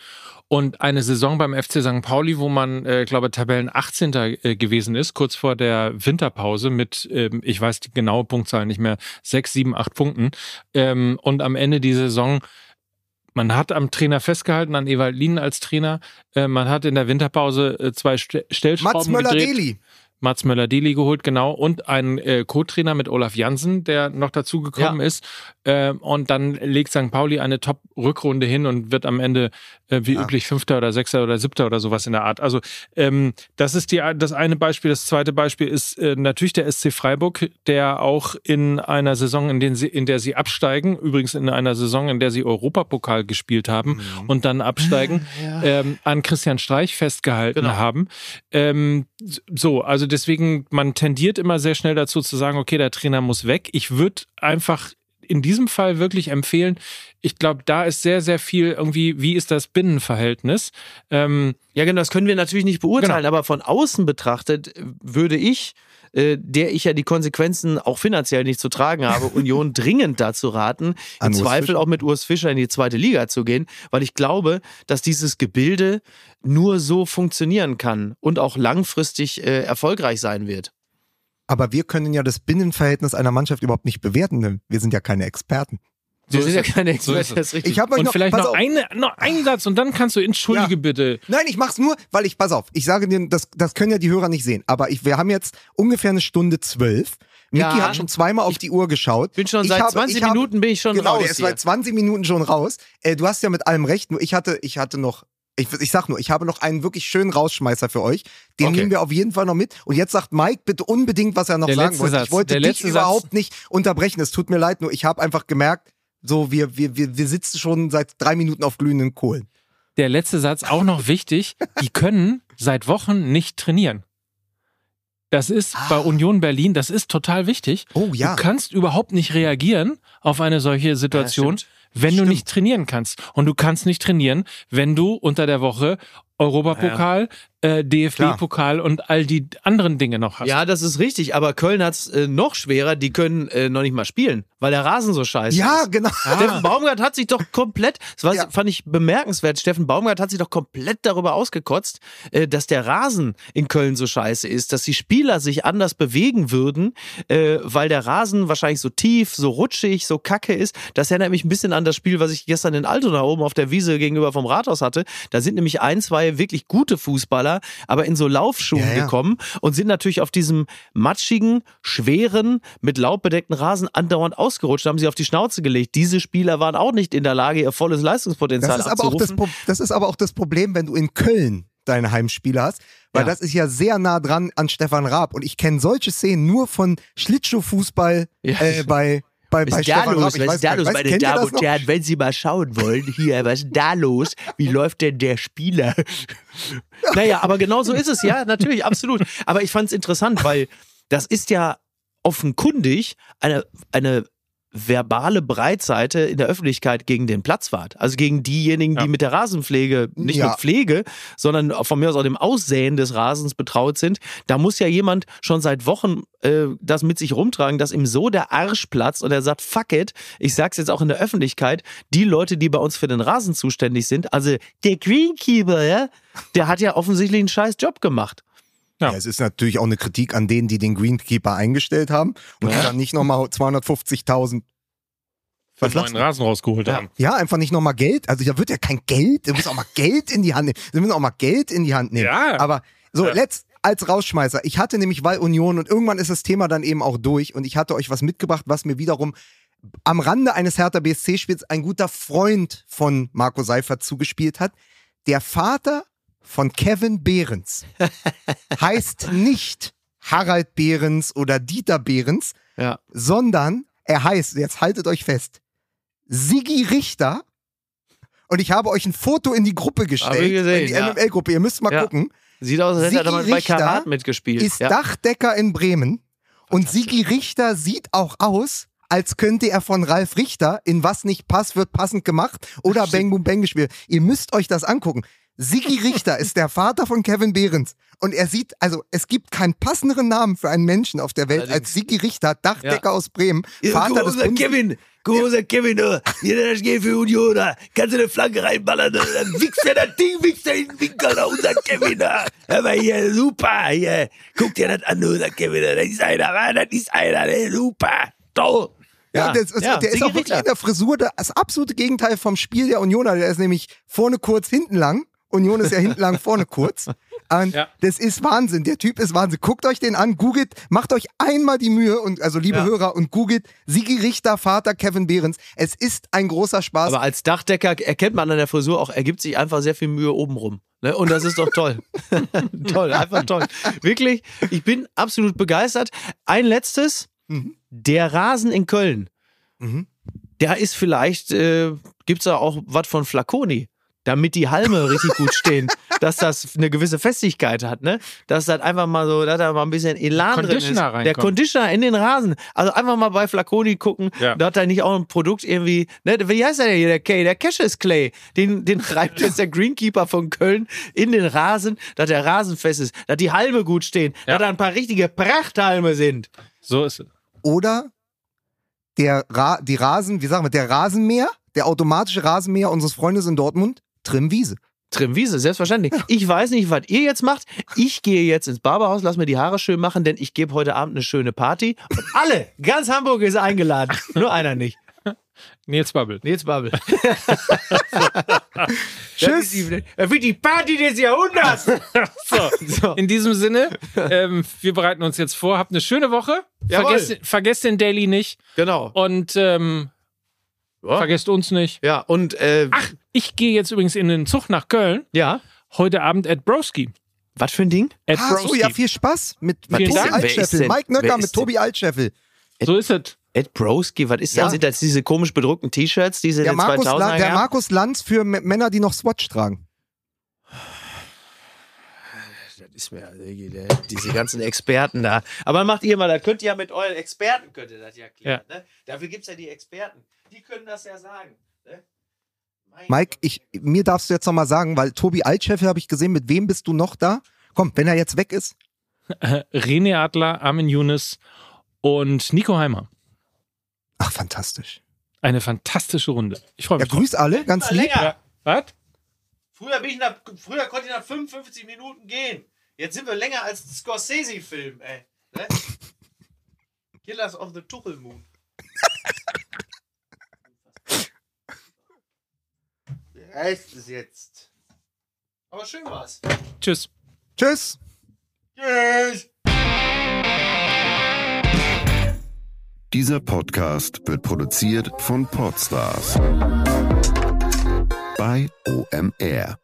Speaker 2: und eine Saison beim FC St. Pauli, wo man, äh, glaube Tabellen 18. Äh, gewesen ist, kurz vor der Winterpause mit, ähm, ich weiß die genaue Punktzahl nicht mehr, sechs, sieben, acht Punkten. Ähm, und am Ende die Saison man hat am Trainer festgehalten, an Ewald Lien als Trainer. Äh, man hat in der Winterpause äh, zwei Stellschrauben Mats Möller-Deli. Mats Möller-Deli geholt, genau, und einen äh, Co-Trainer mit Olaf Jansen, der noch dazu gekommen ja. ist. Äh, und dann legt St. Pauli eine Top-Rückrunde hin und wird am Ende äh, wie ja. üblich Fünfter oder Sechster oder Siebter oder sowas in der Art. Also ähm, das ist die, das eine Beispiel. Das zweite Beispiel ist äh, natürlich der SC Freiburg, der auch in einer Saison, in, den sie, in der sie absteigen, übrigens in einer Saison, in der sie Europapokal gespielt haben mhm. und dann absteigen, ja. ähm, an Christian Streich festgehalten genau. haben. Ähm, so, also deswegen, man tendiert immer sehr schnell dazu zu sagen, okay, der Trainer muss weg. Ich würde einfach in diesem Fall wirklich empfehlen, ich glaube, da ist sehr, sehr viel irgendwie, wie ist das Binnenverhältnis?
Speaker 3: Ähm, ja, genau, das können wir natürlich nicht beurteilen, genau. aber von außen betrachtet würde ich äh, der ich ja die Konsequenzen auch finanziell nicht zu tragen habe, Union dringend dazu raten, im Zweifel Fischer. auch mit Urs Fischer in die zweite Liga zu gehen, weil ich glaube, dass dieses Gebilde nur so funktionieren kann und auch langfristig äh, erfolgreich sein wird.
Speaker 1: Aber wir können ja das Binnenverhältnis einer Mannschaft überhaupt nicht bewerten. Wir sind ja keine Experten.
Speaker 3: So wir sind ja keine Experten, so das ist
Speaker 2: richtig. Ich hab euch und noch, vielleicht noch, eine, noch einen Satz und dann kannst du entschuldige ja. bitte.
Speaker 1: Nein, ich mach's nur, weil ich, pass auf, ich sage dir, das, das können ja die Hörer nicht sehen, aber ich, wir haben jetzt ungefähr eine Stunde zwölf. Niki ja, hat schon zweimal auf die Uhr geschaut.
Speaker 3: Bin schon seit habe, 20 habe, Minuten bin ich schon
Speaker 1: genau,
Speaker 3: raus.
Speaker 1: Genau, der ist seit 20 Minuten schon raus. Äh, du hast ja mit allem recht, nur ich hatte, ich hatte noch ich, ich sag nur, ich habe noch einen wirklich schönen Rausschmeißer für euch. Den okay. nehmen wir auf jeden Fall noch mit. Und jetzt sagt Mike bitte unbedingt, was er noch der sagen wollte. Satz, ich wollte dich überhaupt Satz. nicht unterbrechen. Es tut mir leid, nur ich habe einfach gemerkt, so, wir, wir, wir, wir sitzen schon seit drei Minuten auf glühenden Kohlen.
Speaker 2: Der letzte Satz auch noch wichtig. Die können seit Wochen nicht trainieren. Das ist ah. bei Union Berlin, das ist total wichtig.
Speaker 1: Oh ja.
Speaker 2: Du kannst überhaupt nicht reagieren auf eine solche Situation, ja, wenn stimmt. du nicht trainieren kannst. Und du kannst nicht trainieren, wenn du unter der Woche Europapokal, ja. äh, DFB-Pokal und all die anderen Dinge noch hast.
Speaker 3: Ja, das ist richtig, aber Köln hat's äh, noch schwerer, die können äh, noch nicht mal spielen, weil der Rasen so scheiße
Speaker 1: ja,
Speaker 3: ist.
Speaker 1: Ja, genau.
Speaker 3: Steffen Baumgart hat sich doch komplett, das war, ja. fand ich bemerkenswert, Steffen Baumgart hat sich doch komplett darüber ausgekotzt, äh, dass der Rasen in Köln so scheiße ist, dass die Spieler sich anders bewegen würden, äh, weil der Rasen wahrscheinlich so tief, so rutschig, so kacke ist. Das erinnert mich ein bisschen an das Spiel, was ich gestern in Altona oben auf der Wiese gegenüber vom Rathaus hatte. Da sind nämlich ein, zwei wirklich gute Fußballer, aber in so Laufschuhen ja, ja. gekommen und sind natürlich auf diesem matschigen, schweren, mit Laub bedeckten Rasen andauernd ausgerutscht, haben sie auf die Schnauze gelegt. Diese Spieler waren auch nicht in der Lage, ihr volles Leistungspotenzial
Speaker 1: das ist
Speaker 3: abzurufen.
Speaker 1: Aber auch das, das ist aber auch das Problem, wenn du in Köln deine Heimspiele hast, weil ja. das ist ja sehr nah dran an Stefan Raab und ich kenne solche Szenen nur von Schlittschuhfußball ja. äh, bei bei,
Speaker 3: was ist da los? Was ist da los, meine Damen und Herren? Wenn Sie mal schauen wollen, hier, was ist da los? Wie läuft denn der Spieler? naja, aber genau so ist es, ja, natürlich, absolut. Aber ich fand es interessant, weil das ist ja offenkundig eine, eine verbale Breitseite in der Öffentlichkeit gegen den Platzwart. Also gegen diejenigen, ja. die mit der Rasenpflege, nicht ja. mit Pflege, sondern von mir aus auch dem Aussäen des Rasens betraut sind. Da muss ja jemand schon seit Wochen äh, das mit sich rumtragen, dass ihm so der Arsch platzt und er sagt, fuck it, ich sag's jetzt auch in der Öffentlichkeit, die Leute, die bei uns für den Rasen zuständig sind, also der Greenkeeper, ja, der hat ja offensichtlich einen scheiß Job gemacht.
Speaker 1: Ja. ja. es ist natürlich auch eine Kritik an denen, die den Greenkeeper eingestellt haben und ja. die dann nicht nochmal 250.000
Speaker 2: was neuen Rasen rausgeholt
Speaker 1: ja.
Speaker 2: haben.
Speaker 1: Ja, einfach nicht nochmal Geld. Also da wird ja kein Geld. Du musst auch mal Geld in die Hand nehmen. Sie müssen auch mal Geld in die Hand nehmen. Ja. Aber so, ja. letzt, als Rausschmeißer. Ich hatte nämlich Wahl Union und irgendwann ist das Thema dann eben auch durch und ich hatte euch was mitgebracht, was mir wiederum am Rande eines Hertha BSC-Spiels ein guter Freund von Marco Seifert zugespielt hat. Der Vater von Kevin Behrens heißt nicht Harald Behrens oder Dieter Behrens, ja. sondern er heißt, jetzt haltet euch fest, Sigi Richter. Und ich habe euch ein Foto in die Gruppe gestellt, gesehen, in die ja. MML-Gruppe. Ihr müsst mal ja. gucken.
Speaker 3: Sieht aus, als hätte er bei Karat mitgespielt.
Speaker 1: Ist Dachdecker in Bremen. Und Sigi Richter sieht auch aus, als könnte er von Ralf Richter in Was nicht passt, wird passend gemacht oder Bang Boom Bang gespielt. Ihr müsst euch das angucken. Sigi Richter ist der Vater von Kevin Behrens. Und er sieht, also es gibt keinen passenderen Namen für einen Menschen auf der Welt Allerdings. als Sigi Richter, Dachdecker ja. aus Bremen.
Speaker 3: Ja, Vater des Bundes Kevin, großer ja. Kevin, oh, jeder das geht für Union, oh. kannst du eine Flanke reinballern, oh. dann wichst er das Ding, wichst er in den Winkel, unser Kevin. Hör mal hier, super, hier, guck dir das an, unser Kevin, das ist einer, das ist einer, der super, toll.
Speaker 1: Ja, ja, das, ja, der ist auch wirklich in der Frisur das absolute Gegenteil vom Spiel der Unioner. Der ist nämlich vorne kurz, hinten lang. Union ist ja hinten lang, vorne kurz. Und ja. das ist Wahnsinn. Der Typ ist Wahnsinn. Guckt euch den an, googelt, macht euch einmal die Mühe und also liebe ja. Hörer und googelt Sigi Richter, Vater Kevin Behrens. Es ist ein großer Spaß.
Speaker 3: Aber als Dachdecker erkennt man an der Frisur auch, er gibt sich einfach sehr viel Mühe obenrum. Ne? Und das ist doch toll. toll, einfach toll. Wirklich, ich bin absolut begeistert. Ein letztes, mhm. der Rasen in Köln. Mhm. Der ist vielleicht, äh, gibt es da auch was von Flaconi damit die Halme richtig gut stehen, dass das eine gewisse Festigkeit hat, ne? Dass das einfach mal so, dass da mal ein bisschen Elan drin ist. Reinkommt. Der Conditioner in den Rasen. Also einfach mal bei Flaconi gucken, ja. da hat er nicht auch ein Produkt irgendwie, ne? Wie heißt der hier, der Kay? Der Cassius Clay. Den, den reibt jetzt der Greenkeeper von Köln in den Rasen, dass der Rasen fest ist, dass die Halme gut stehen, ja. dass da ein paar richtige Prachthalme sind.
Speaker 2: So ist es.
Speaker 1: Oder der Ra die Rasen, wie sagen wir, der Rasenmäher, der automatische Rasenmäher unseres Freundes in Dortmund, Trimwiese.
Speaker 3: Trimwiese, selbstverständlich. Ja. Ich weiß nicht, was ihr jetzt macht. Ich gehe jetzt ins Barberhaus, lass mir die Haare schön machen, denn ich gebe heute Abend eine schöne Party. Und alle, ganz Hamburg ist eingeladen. Nur einer nicht.
Speaker 2: Nils Bubble.
Speaker 3: Nils Bubble. Tschüss. Wird die Party des Jahrhunderts.
Speaker 2: so, so. In diesem Sinne, ähm, wir bereiten uns jetzt vor. Habt eine schöne Woche. Vergesst, vergesst den Daily nicht.
Speaker 3: Genau.
Speaker 2: Und ähm, ja. Vergesst uns nicht.
Speaker 3: Ja, und äh,
Speaker 2: Ach, ich gehe jetzt übrigens in den Zug nach Köln.
Speaker 3: Ja.
Speaker 2: Heute Abend at Broski.
Speaker 3: Was für ein Ding?
Speaker 1: Ed ah, Broski. so, ja, viel Spaß mit, mit Tobi Altscheffel. Mike Nöcker mit Tobi Altscheffel.
Speaker 2: So ist es.
Speaker 3: Ed Broski, was ist ja. das? Sind das diese komisch bedruckten T-Shirts, diese
Speaker 1: der Markus, La der Markus Lanz für Männer, die noch Swatch tragen.
Speaker 3: Das ist mir diese ganzen Experten da. Aber macht ihr mal, da könnt ihr ja mit euren Experten könnt ihr das ja klären. Ja. Ne? Dafür gibt es ja die Experten. Die können das ja sagen.
Speaker 1: Mike, ich, mir darfst du jetzt noch mal sagen, weil Tobi Altscheffel habe ich gesehen, mit wem bist du noch da? Komm, wenn er jetzt weg ist.
Speaker 2: René Adler, Armin Younes und Nico Heimer.
Speaker 1: Ach, fantastisch.
Speaker 2: Eine fantastische Runde. Ich freue mich.
Speaker 1: Ja, grüß alle, ganz lieb. Ja.
Speaker 3: Was? Früher, bin ich nach, früher konnte ich nach 55 Minuten gehen. Jetzt sind wir länger als Scorsese-Film, ey. Ne? Killers of the Tuchel Moon. Wie heißt es jetzt? Aber schön war's.
Speaker 2: Tschüss.
Speaker 1: Tschüss.
Speaker 3: Tschüss.
Speaker 5: Dieser Podcast wird produziert von Podstars bei OMR.